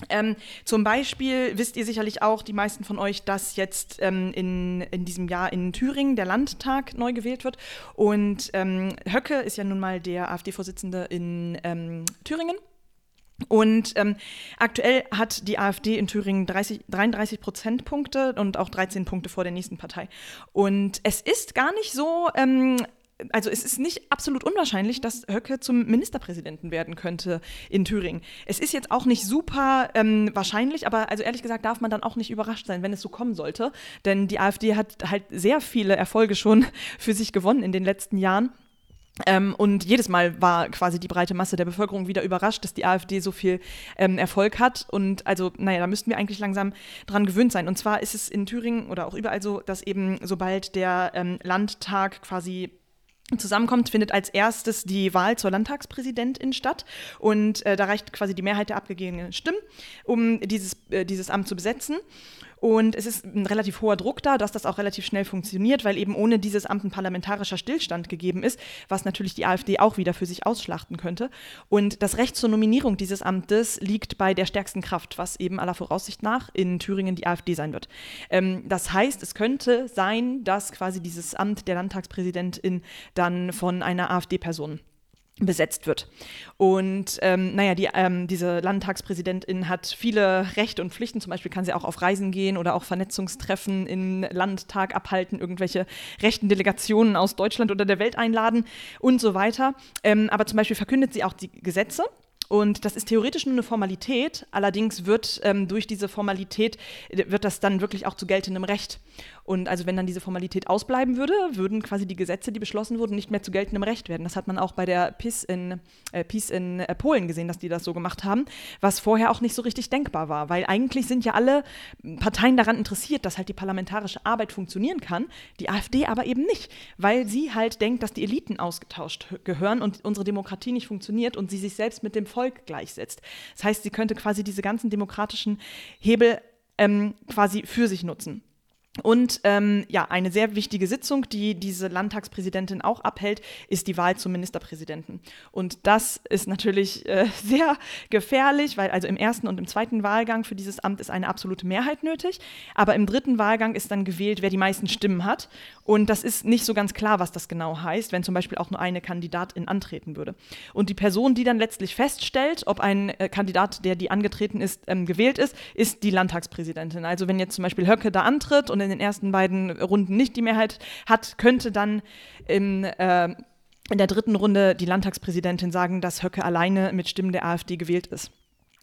S1: Ähm, zum Beispiel wisst ihr sicherlich auch, die meisten von euch, dass jetzt ähm, in, in diesem Jahr in Thüringen der Landtag neu gewählt wird. Und ähm, Höcke ist ja nun mal der AfD-Vorsitzende in ähm, Thüringen. Und ähm, aktuell hat die AfD in Thüringen 30, 33 Prozentpunkte und auch 13 Punkte vor der nächsten Partei. Und es ist gar nicht so, ähm, also es ist nicht absolut unwahrscheinlich, dass Höcke zum Ministerpräsidenten werden könnte in Thüringen. Es ist jetzt auch nicht super ähm, wahrscheinlich, aber also ehrlich gesagt darf man dann auch nicht überrascht sein, wenn es so kommen sollte. Denn die AfD hat halt sehr viele Erfolge schon für sich gewonnen in den letzten Jahren. Ähm, und jedes Mal war quasi die breite Masse der Bevölkerung wieder überrascht, dass die AfD so viel ähm, Erfolg hat. Und also, naja, da müssten wir eigentlich langsam dran gewöhnt sein. Und zwar ist es in Thüringen oder auch überall so, dass eben sobald der ähm, Landtag quasi zusammenkommt, findet als erstes die Wahl zur Landtagspräsidentin statt. Und äh, da reicht quasi die Mehrheit der abgegebenen Stimmen, um dieses, äh, dieses Amt zu besetzen. Und es ist ein relativ hoher Druck da, dass das auch relativ schnell funktioniert, weil eben ohne dieses Amt ein parlamentarischer Stillstand gegeben ist, was natürlich die AfD auch wieder für sich ausschlachten könnte. Und das Recht zur Nominierung dieses Amtes liegt bei der stärksten Kraft, was eben aller Voraussicht nach in Thüringen die AfD sein wird. Ähm, das heißt, es könnte sein, dass quasi dieses Amt der Landtagspräsidentin dann von einer AfD-Person besetzt wird. Und ähm, naja, die, ähm, diese Landtagspräsidentin hat viele Rechte und Pflichten. Zum Beispiel kann sie auch auf Reisen gehen oder auch Vernetzungstreffen im Landtag abhalten, irgendwelche rechten Delegationen aus Deutschland oder der Welt einladen und so weiter. Ähm, aber zum Beispiel verkündet sie auch die Gesetze. Und das ist theoretisch nur eine Formalität, allerdings wird ähm, durch diese Formalität, äh, wird das dann wirklich auch zu geltendem Recht. Und also wenn dann diese Formalität ausbleiben würde, würden quasi die Gesetze, die beschlossen wurden, nicht mehr zu geltendem Recht werden. Das hat man auch bei der PiS in, äh, PiS in äh, Polen gesehen, dass die das so gemacht haben, was vorher auch nicht so richtig denkbar war. Weil eigentlich sind ja alle Parteien daran interessiert, dass halt die parlamentarische Arbeit funktionieren kann, die AfD aber eben nicht, weil sie halt denkt, dass die Eliten ausgetauscht gehören und unsere Demokratie nicht funktioniert und sie sich selbst mit dem Volk gleichsetzt. Das heißt, sie könnte quasi diese ganzen demokratischen Hebel ähm, quasi für sich nutzen. Und ähm, ja, eine sehr wichtige Sitzung, die diese Landtagspräsidentin auch abhält, ist die Wahl zum Ministerpräsidenten. Und das ist natürlich äh, sehr gefährlich, weil also im ersten und im zweiten Wahlgang für dieses Amt ist eine absolute Mehrheit nötig. Aber im dritten Wahlgang ist dann gewählt, wer die meisten Stimmen hat. Und das ist nicht so ganz klar, was das genau heißt, wenn zum Beispiel auch nur eine Kandidatin antreten würde. Und die Person, die dann letztlich feststellt, ob ein äh, Kandidat, der die angetreten ist, ähm, gewählt ist, ist die Landtagspräsidentin. Also wenn jetzt zum Beispiel Höcke da antritt und in den ersten beiden Runden nicht die Mehrheit hat, könnte dann im, äh, in der dritten Runde die Landtagspräsidentin sagen, dass Höcke alleine mit Stimmen der AfD gewählt ist.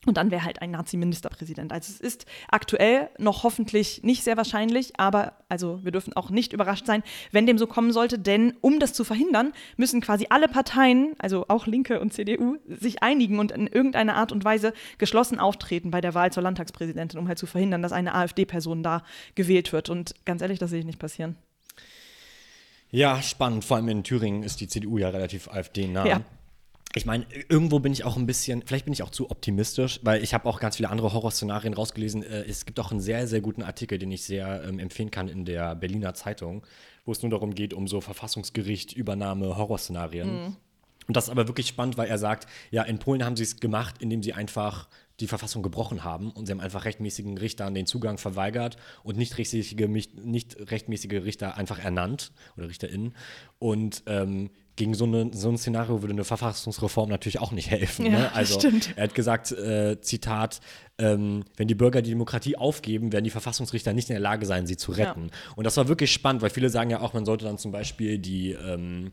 S1: Und dann wäre halt ein Nazi-Ministerpräsident. Also es ist aktuell noch hoffentlich nicht sehr wahrscheinlich, aber also wir dürfen auch nicht überrascht sein, wenn dem so kommen sollte, denn um das zu verhindern, müssen quasi alle Parteien, also auch Linke und CDU, sich einigen und in irgendeiner Art und Weise geschlossen auftreten bei der Wahl zur Landtagspräsidentin, um halt zu verhindern, dass eine AfD-Person da gewählt wird. Und ganz ehrlich, das sehe ich nicht passieren.
S2: Ja, spannend. Vor allem in Thüringen ist die CDU ja relativ AfD-nah.
S1: Ja.
S2: Ich meine, irgendwo bin ich auch ein bisschen, vielleicht bin ich auch zu optimistisch, weil ich habe auch ganz viele andere Horrorszenarien rausgelesen. Äh, es gibt auch einen sehr, sehr guten Artikel, den ich sehr ähm, empfehlen kann in der Berliner Zeitung, wo es nur darum geht, um so Verfassungsgericht, Übernahme, Horrorszenarien. Und das ist aber wirklich spannend, weil er sagt, ja, in Polen haben sie es gemacht, indem sie einfach die Verfassung gebrochen haben und sie haben einfach rechtmäßigen Richtern den Zugang verweigert und nicht rechtmäßige, nicht rechtmäßige Richter einfach ernannt oder RichterInnen. Und ähm, gegen so, eine, so ein Szenario würde eine Verfassungsreform natürlich auch nicht helfen.
S1: Ja,
S2: ne? Also
S1: stimmt.
S2: er hat gesagt, äh, Zitat, ähm, wenn die Bürger die Demokratie aufgeben, werden die Verfassungsrichter nicht in der Lage sein, sie zu retten. Und das war wirklich spannend, weil viele sagen ja auch, man sollte dann zum Beispiel die, ähm,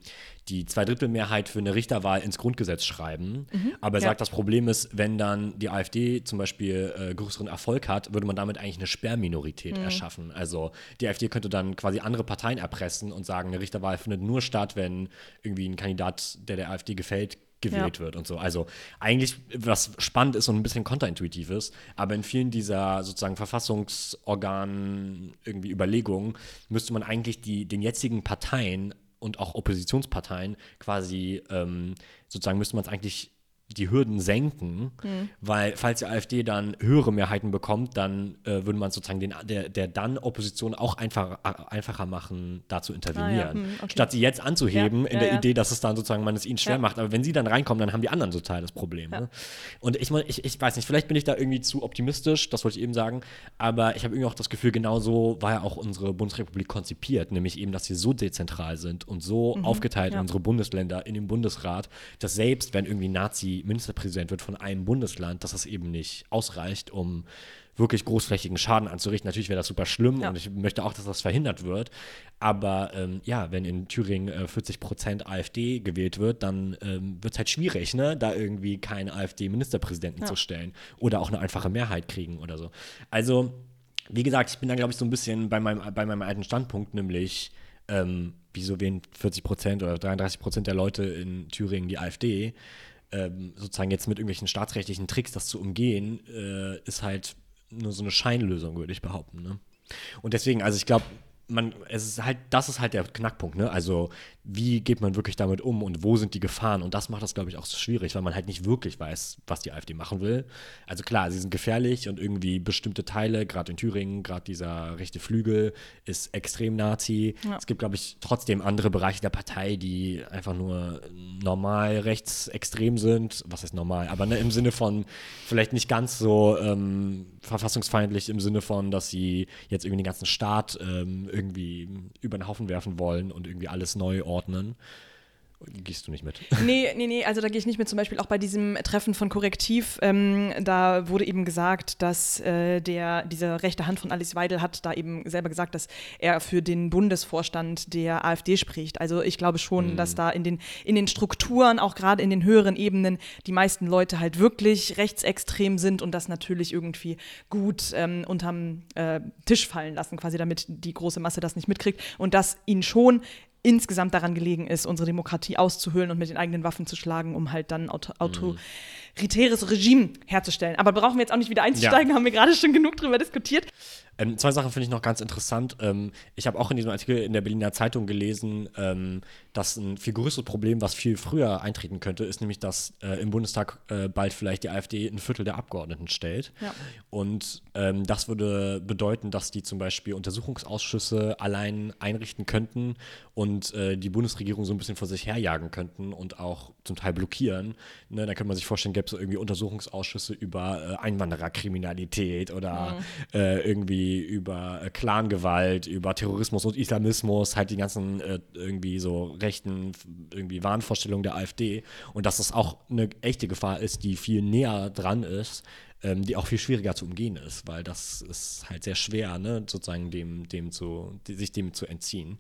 S2: die Zweidrittelmehrheit für eine Richterwahl ins Grundgesetz schreiben. Aber er
S1: ja.
S2: sagt, das Problem ist, wenn dann die AfD zum Beispiel äh, größeren Erfolg hat, würde man damit eigentlich eine Sperrminorität erschaffen. Also die AfD könnte dann quasi andere Parteien erpressen und sagen, eine Richterwahl findet nur statt, wenn irgendwie ein Kandidat, der der AfD gefällt, gewählt
S1: Ja.
S2: wird und so. Also eigentlich, was spannend ist und ein bisschen kontraintuitiv ist, aber in vielen dieser sozusagen Verfassungsorganen irgendwie Überlegungen müsste man eigentlich die, den jetzigen Parteien und auch Oppositionsparteien quasi ähm, sozusagen müsste man es eigentlich die Hürden senken, weil falls die AfD dann höhere Mehrheiten bekommt, dann äh, würde man sozusagen den, der, der dann Opposition auch einfach, einfacher machen, da zu intervenieren.
S1: hm, okay.
S2: Statt sie jetzt anzuheben
S1: Ja,
S2: in
S1: ja,
S2: der
S1: ja.
S2: Idee, dass es dann sozusagen man es ihnen schwer
S1: Ja.
S2: macht. Aber wenn sie dann reinkommen, dann haben die anderen total das Problem. Ne? Und ich, ich, ich weiß nicht, vielleicht bin ich da irgendwie zu optimistisch, das wollte ich eben sagen, aber ich habe irgendwie auch das Gefühl, genau so war ja auch unsere Bundesrepublik konzipiert, nämlich eben, dass wir so dezentral sind und so aufgeteilt in
S1: Mhm. ja.
S2: unsere Bundesländer, in den Bundesrat, dass selbst wenn irgendwie ein Nazi-Ministerpräsident wird von einem Bundesland, dass das eben nicht ausreicht, um wirklich großflächigen Schaden anzurichten. Natürlich wäre das super schlimm
S1: Ja.
S2: und ich möchte auch, dass das verhindert wird. Aber ähm, ja, wenn in Thüringen äh, 40 Prozent AfD gewählt wird, dann ähm, wird es halt schwierig, ne, da irgendwie keinen AfD-Ministerpräsidenten
S1: Ja.
S2: zu stellen oder auch eine einfache Mehrheit kriegen oder so. Also, wie gesagt, ich bin da, glaube ich, so ein bisschen bei meinem, bei meinem alten Standpunkt, nämlich, ähm, wieso wählen 40 Prozent oder 33 Prozent der Leute in Thüringen die AfD? Ähm, sozusagen jetzt mit irgendwelchen staatsrechtlichen Tricks das zu umgehen, äh, ist halt nur so eine Scheinlösung, würde ich behaupten. Ne? Und deswegen, also ich glaube, man, es ist halt, das ist halt der Knackpunkt, ne? Also, wie geht man wirklich damit um und wo sind die Gefahren? Und das macht das, glaube ich, auch so schwierig, weil man halt nicht wirklich weiß, was die AfD machen will. Also klar, sie sind gefährlich und irgendwie bestimmte Teile, gerade in Thüringen, gerade dieser rechte Flügel, ist extrem Nazi.
S1: Ja.
S2: Es gibt, glaube ich, trotzdem andere Bereiche der Partei, die einfach nur normal rechtsextrem sind. Was heißt normal? Aber ne, im Sinne von vielleicht nicht ganz so ähm, verfassungsfeindlich, im Sinne von, dass sie jetzt irgendwie den ganzen Staat ähm, irgendwie über den Haufen werfen wollen und irgendwie alles neu ordnen. Gehst du nicht mit?
S1: Nee, nee, nee, also da gehe ich nicht mit. Zum Beispiel auch bei diesem Treffen von Korrektiv, ähm, da wurde eben gesagt, dass äh, der, diese rechte Hand von Alice Weidel hat da eben selber gesagt, dass er für den Bundesvorstand der AfD spricht. Also ich glaube schon, dass da in den, in den Strukturen, auch gerade in den höheren Ebenen, die meisten Leute halt wirklich rechtsextrem sind und das natürlich irgendwie gut ähm, unterm äh, Tisch fallen lassen, quasi damit die große Masse das nicht mitkriegt und dass ihnen schon insgesamt daran gelegen ist, unsere Demokratie auszuhöhlen und mit den eigenen Waffen zu schlagen, um halt dann auto autoritäres Regime herzustellen. Aber brauchen wir jetzt auch nicht wieder einzusteigen, haben wir gerade schon genug drüber diskutiert.
S2: Ähm, zwei Sachen finde ich noch ganz interessant. Ähm, ich habe auch in diesem Artikel in der Berliner Zeitung gelesen, ähm, dass ein viel größeres Problem, was viel früher eintreten könnte, ist nämlich, dass äh, im Bundestag äh, bald vielleicht die AfD ein Viertel der Abgeordneten stellt.
S1: Ja.
S2: Und ähm, das würde bedeuten, dass die zum Beispiel Untersuchungsausschüsse allein einrichten könnten und äh, die Bundesregierung so ein bisschen vor sich herjagen könnten und auch zum Teil blockieren. Ne, da könnte man sich vorstellen, gäbe es so irgendwie Untersuchungsausschüsse über äh, Einwandererkriminalität oder äh, irgendwie über äh, Clangewalt, über Terrorismus und Islamismus, halt die ganzen äh, irgendwie so rechten irgendwie Wahnvorstellungen der AfD und dass das auch eine echte Gefahr ist, die viel näher dran ist, ähm, die auch viel schwieriger zu umgehen ist, weil das ist halt sehr schwer, ne, sozusagen dem, dem zu, sich dem zu entziehen.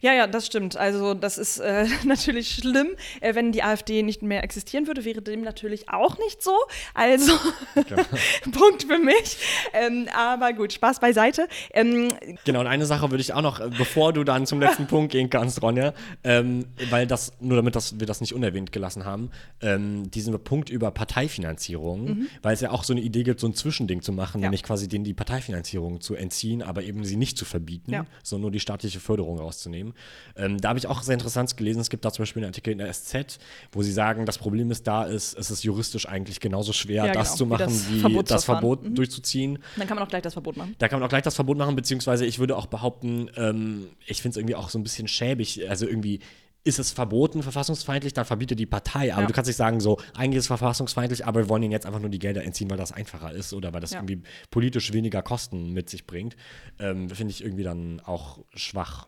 S1: Ja, ja, das stimmt. Also das ist äh, natürlich schlimm. Äh, wenn die AfD nicht mehr existieren würde, wäre dem natürlich auch nicht so. Also Punkt für mich. Ähm, aber gut, Spaß beiseite. Ähm,
S2: Genau, und eine Sache würde ich auch noch, äh, bevor du dann zum letzten Punkt gehen kannst, Ronja, ähm, weil das, nur damit das, wir das nicht unerwähnt gelassen haben, ähm, diesen Punkt über Parteifinanzierung, weil es ja auch so eine Idee gibt, so ein Zwischending zu machen,
S1: Mhm. Ja.
S2: nämlich quasi denen die Parteifinanzierung zu entziehen, aber eben sie nicht zu verbieten,
S1: Ja.
S2: sondern nur die staatliche Förderung rauszunehmen. Ähm, da habe ich auch sehr interessant gelesen, es gibt da zum Beispiel einen Artikel in der SZ, wo sie sagen, das Problem ist da ist, es ist juristisch eigentlich genauso schwer,
S1: Ja,
S2: das
S1: genau,
S2: zu
S1: wie
S2: machen,
S1: das
S2: wie das. Verbot durchzuziehen.
S1: dann kann man auch gleich das Verbot machen.
S2: Da kann man auch gleich das Verbot machen, beziehungsweise ich würde auch behaupten, ähm, ich finde es irgendwie auch so ein bisschen schäbig. Also irgendwie ist es verboten, verfassungsfeindlich, dann verbiete die Partei. Aber
S1: Ja.
S2: du kannst nicht sagen, so, eigentlich ist es verfassungsfeindlich, aber wir wollen ihnen jetzt einfach nur die Gelder entziehen, weil das einfacher ist oder weil das
S1: Ja.
S2: irgendwie politisch weniger Kosten mit sich bringt. Ähm, finde ich irgendwie dann auch schwach.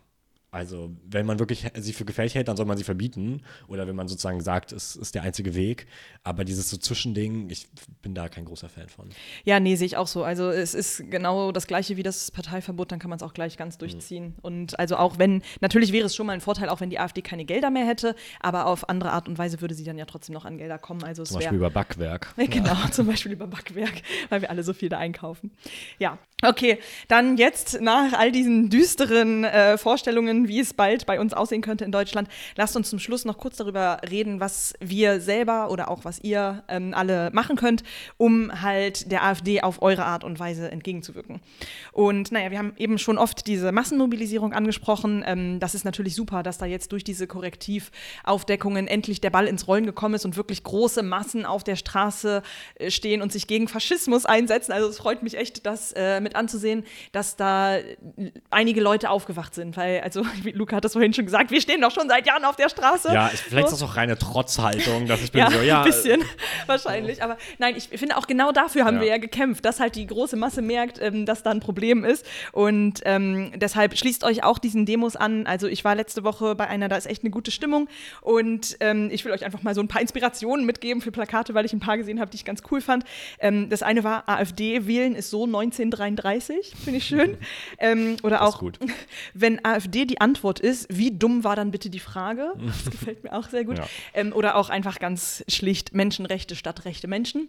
S2: Also, wenn man wirklich sie für gefährlich hält, dann soll man sie verbieten. Oder wenn man sozusagen sagt, es ist der einzige Weg. Aber dieses so Zwischending, ich bin da kein großer Fan von.
S1: Ja, nee, sehe ich auch so. Also es ist genau das gleiche wie das Parteiverbot, dann kann man es auch gleich ganz durchziehen. Und also auch wenn, natürlich wäre es schon mal ein Vorteil, auch wenn die AfD keine Gelder mehr hätte, aber auf andere Art und Weise würde sie dann ja trotzdem noch an Gelder kommen. Also
S2: Zum Beispiel über Backwerk.
S1: Genau, zum Beispiel über Backwerk, weil wir alle so viel da einkaufen. Ja, okay, dann jetzt nach all diesen düsteren äh, Vorstellungen, wie es bald bei uns aussehen könnte in Deutschland, lasst uns zum Schluss noch kurz darüber reden, was wir selber oder auch was ihr ähm, alle machen könnt, um halt der AfD auf eure Art und Weise entgegenzuwirken. Und naja, wir haben eben schon oft diese Massenmobilisierung angesprochen. Ähm, das ist natürlich super, dass da jetzt durch diese Korrektivaufdeckungen endlich der Ball ins Rollen gekommen ist und wirklich große Massen auf der Straße äh, stehen und sich gegen Faschismus einsetzen. Also es freut mich echt, das äh, mit anzusehen, dass da äh, einige Leute aufgewacht sind. Weil, also Luca hat das vorhin schon gesagt, wir stehen doch schon seit Jahren auf der Straße.
S2: Ja, ich, vielleicht
S1: So.
S2: ist das auch reine Trotzhaltung, dass ich bin
S1: Ja,
S2: so, ja.
S1: ein bisschen wahrscheinlich. Aber nein, ich finde auch genau dafür haben
S2: Ja.
S1: wir ja gekämpft, dass halt die große Masse merkt, ähm, dass da ein Problem ist. Und ähm, deshalb schließt euch auch diesen Demos an. Also ich war letzte Woche bei einer, da ist echt eine gute Stimmung. Und ähm, ich will euch einfach mal so ein paar Inspirationen mitgeben für Plakate, weil ich ein paar gesehen habe, die ich ganz cool fand. Ähm, das eine war AfD wählen ist so 1933, finde ich schön. ähm, oder auch
S2: gut.
S1: wenn AfD die Antwort ist, wie dumm war dann bitte die Frage? Das gefällt mir auch sehr gut.
S2: Ja.
S1: Ähm, oder auch einfach ganz schlicht Menschenrechte statt rechte Menschen.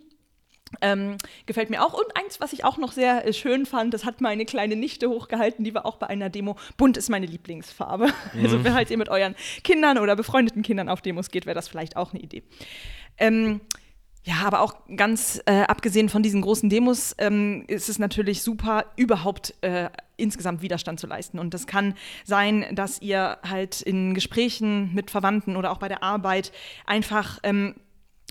S1: Ähm, gefällt mir auch. Und eins, was ich auch noch sehr äh, schön fand, das hat meine kleine Nichte hochgehalten, die war auch bei einer Demo. Bunt ist meine Lieblingsfarbe. Also, wenn halt ihr mit euren Kindern oder befreundeten Kindern auf Demos geht, wäre das vielleicht auch eine Idee. Ähm, ja, aber auch ganz äh, abgesehen von diesen großen Demos ähm, ist es natürlich super, überhaupt äh, insgesamt Widerstand zu leisten. Und das kann sein, dass ihr halt in Gesprächen mit Verwandten oder auch bei der Arbeit einfach ähm,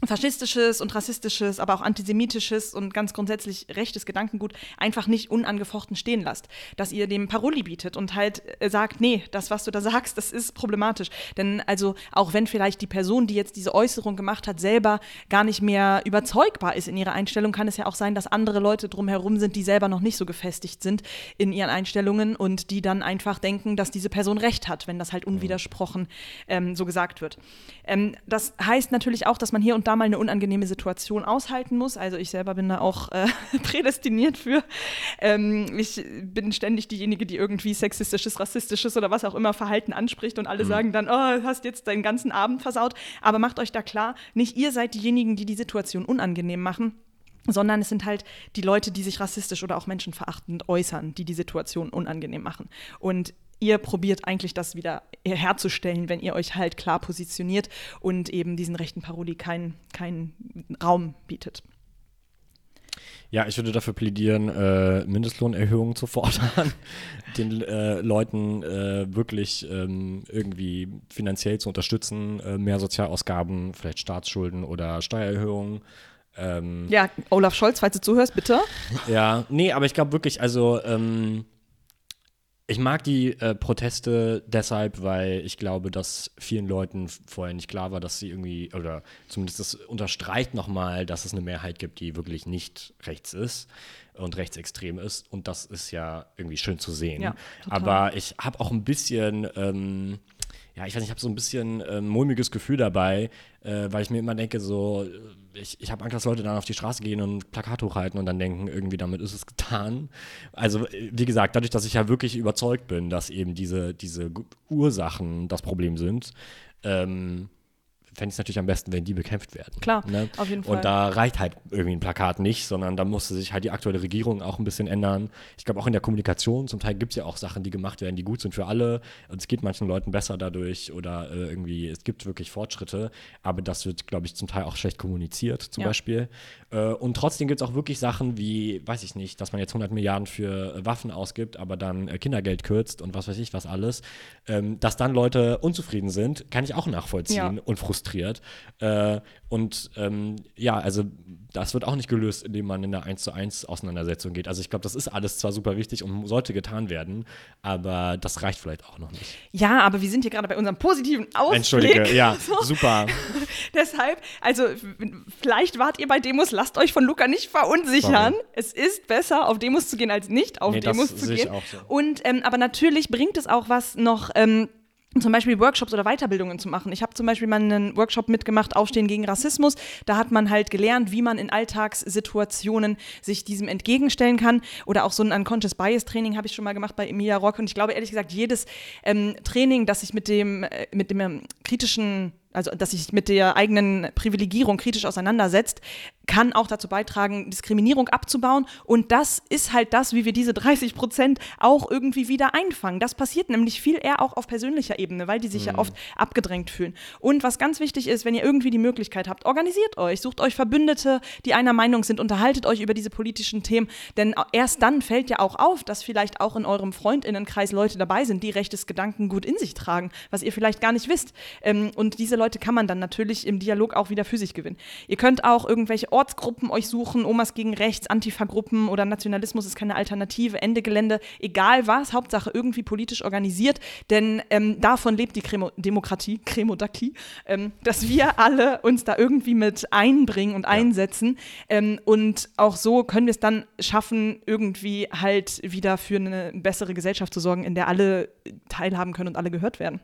S1: faschistisches und rassistisches, aber auch antisemitisches und ganz grundsätzlich rechtes Gedankengut einfach nicht unangefochten stehen lasst. Dass ihr dem Paroli bietet und halt äh, sagt, nee, das, was du da sagst, das ist problematisch. Denn also, auch wenn vielleicht die Person, die jetzt diese Äußerung gemacht hat, selber gar nicht mehr überzeugbar ist in ihrer Einstellung, kann es ja auch sein, dass andere Leute drumherum sind, die selber noch nicht so gefestigt sind in ihren Einstellungen und die dann einfach denken, dass diese Person recht hat, wenn das halt unwidersprochen ähm, so gesagt wird. Ähm, das heißt natürlich auch, dass man hier und da mal eine unangenehme Situation aushalten muss. Also ich selber bin da auch äh, prädestiniert für. Ähm, ich bin ständig diejenige, die irgendwie sexistisches, rassistisches oder was auch immer Verhalten anspricht und alle sagen dann, oh, hast jetzt deinen ganzen Abend versaut. Aber macht euch da klar, nicht ihr seid diejenigen, die die Situation unangenehm machen sondern es sind halt die Leute, die sich rassistisch oder auch menschenverachtend äußern, die die Situation unangenehm machen. Und ihr probiert eigentlich das wieder herzustellen, wenn ihr euch halt klar positioniert und eben diesen rechten Paroli keinen keinen Raum bietet.
S2: Ja, ich würde dafür plädieren, äh, Mindestlohnerhöhungen zu fordern, den äh, Leuten äh, wirklich ähm, irgendwie finanziell zu unterstützen, äh, mehr Sozialausgaben, vielleicht Staatsschulden oder Steuererhöhungen. Ähm,
S1: Ja, Olaf Scholz, falls du zuhörst, bitte.
S2: Ja, nee, aber ich glaube wirklich, also ähm, ich mag die äh, Proteste deshalb, weil ich glaube, dass vielen Leuten vorher nicht klar war, dass sie irgendwie, oder zumindest das unterstreicht nochmal, dass es eine Mehrheit gibt, die wirklich nicht rechts ist und rechtsextrem ist. Und das ist ja irgendwie schön zu sehen.
S1: Ja,
S2: aber ich habe auch ein bisschen, ähm, ja, ich weiß nicht, ich habe so ein bisschen äh, mulmiges Gefühl dabei, äh, weil ich mir immer denke, so, äh, ich, ich habe Angst, dass Leute dann auf die Straße gehen und Plakat hochhalten und dann denken, irgendwie damit ist es getan. Also, äh, wie gesagt, dadurch, dass ich ja wirklich überzeugt bin, dass eben diese, diese Ursachen das Problem sind, ähm, fände ich es natürlich am besten, wenn die bekämpft werden.
S1: Klar, ne? auf jeden Fall.
S2: Und da reicht halt irgendwie ein Plakat nicht, sondern da musste sich halt die aktuelle Regierung auch ein bisschen ändern. Ich glaube auch in der Kommunikation, zum Teil gibt es ja auch Sachen, die gemacht werden, die gut sind für alle. Und es geht manchen Leuten besser dadurch oder äh, irgendwie, es gibt wirklich Fortschritte, aber das wird, glaube ich, zum Teil auch schlecht kommuniziert, zum ja. Beispiel. Äh, und trotzdem gibt es auch wirklich Sachen wie, weiß ich nicht, dass man jetzt 100 Milliarden für äh, Waffen ausgibt, aber dann äh, Kindergeld kürzt und was weiß ich was alles. Ähm, dass dann Leute unzufrieden sind, kann ich auch nachvollziehen ja. und frustrieren frustriert. Äh, und ähm, ja, also das wird auch nicht gelöst, indem man in eine 1 zu 1 Auseinandersetzung geht. Also ich glaube, das ist alles zwar super wichtig und sollte getan werden, aber das reicht vielleicht auch noch nicht.
S1: Ja, aber wir sind hier gerade bei unserem positiven Ausblick.
S2: Entschuldige, ja, so. super.
S1: Deshalb, also vielleicht wart ihr bei Demos, lasst euch von Luca nicht verunsichern. Sorry. Es ist besser, auf Demos zu gehen, als nicht auf nee, Demos zu gehen. So. Und ähm, aber natürlich bringt es auch was noch. Ähm, zum Beispiel Workshops oder Weiterbildungen zu machen. Ich habe zum Beispiel mal einen Workshop mitgemacht, Aufstehen gegen Rassismus. Da hat man halt gelernt, wie man in Alltagssituationen sich diesem entgegenstellen kann. Oder auch so ein Unconscious Bias Training habe ich schon mal gemacht bei Emilia Rock. Und ich glaube ehrlich gesagt, jedes ähm, Training, das sich mit dem, äh, mit dem ähm, kritischen also dass sich mit der eigenen Privilegierung kritisch auseinandersetzt, kann auch dazu beitragen, Diskriminierung abzubauen. Und das ist halt das, wie wir diese 30 Prozent auch irgendwie wieder einfangen. Das passiert nämlich viel eher auch auf persönlicher Ebene, weil die sich mhm. ja oft abgedrängt fühlen. Und was ganz wichtig ist, wenn ihr irgendwie die Möglichkeit habt, organisiert euch, sucht euch Verbündete, die einer Meinung sind, unterhaltet euch über diese politischen Themen. Denn erst dann fällt ja auch auf, dass vielleicht auch in eurem Freundinnenkreis Leute dabei sind, die rechtes Gedankengut in sich tragen, was ihr vielleicht gar nicht wisst. Ähm, und diese Leute kann man dann natürlich im Dialog auch wieder für sich gewinnen. Ihr könnt auch irgendwelche Ortsgruppen euch suchen, Omas gegen Rechts, Antifa-Gruppen oder Nationalismus ist keine Alternative, Ende Gelände, egal was, Hauptsache irgendwie politisch organisiert, denn ähm, davon lebt die Kremo Demokratie, Kremodaki, ähm, dass wir alle uns da irgendwie mit einbringen und ja. einsetzen ähm, und auch so können wir es dann schaffen, irgendwie halt wieder für eine bessere Gesellschaft zu sorgen, in der alle teilhaben können und alle gehört werden.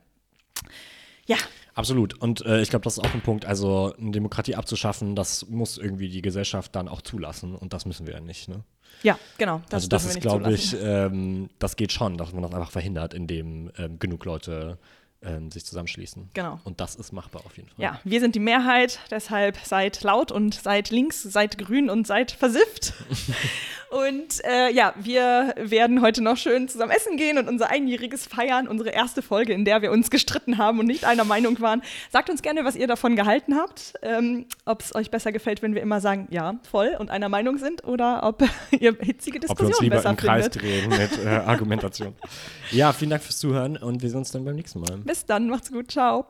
S1: Ja.
S2: Absolut. Und äh, ich glaube, das ist auch ein Punkt. Also, eine Demokratie abzuschaffen, das muss irgendwie die Gesellschaft dann auch zulassen. Und das müssen wir ja nicht. Ne?
S1: Ja, genau.
S2: Das also, das ist, glaube ich, ähm, das geht schon, dass man das einfach verhindert, indem ähm, genug Leute ähm, sich zusammenschließen.
S1: Genau.
S2: Und das ist machbar auf jeden Fall.
S1: Ja, wir sind die Mehrheit, deshalb seid laut und seid links, seid grün und seid versifft. und äh, ja, wir werden heute noch schön zusammen essen gehen und unser Einjähriges feiern, unsere erste Folge, in der wir uns gestritten haben und nicht einer Meinung waren. Sagt uns gerne, was ihr davon gehalten habt, ähm, ob es euch besser gefällt, wenn wir immer sagen, ja, voll und einer Meinung sind oder ob ihr hitzige Diskussionen
S2: ob wir uns lieber
S1: besser
S2: im Kreis drehen mit äh, Argumentation. ja, vielen Dank fürs Zuhören und wir sehen uns dann beim nächsten Mal.
S1: Bis dann, macht's gut, ciao.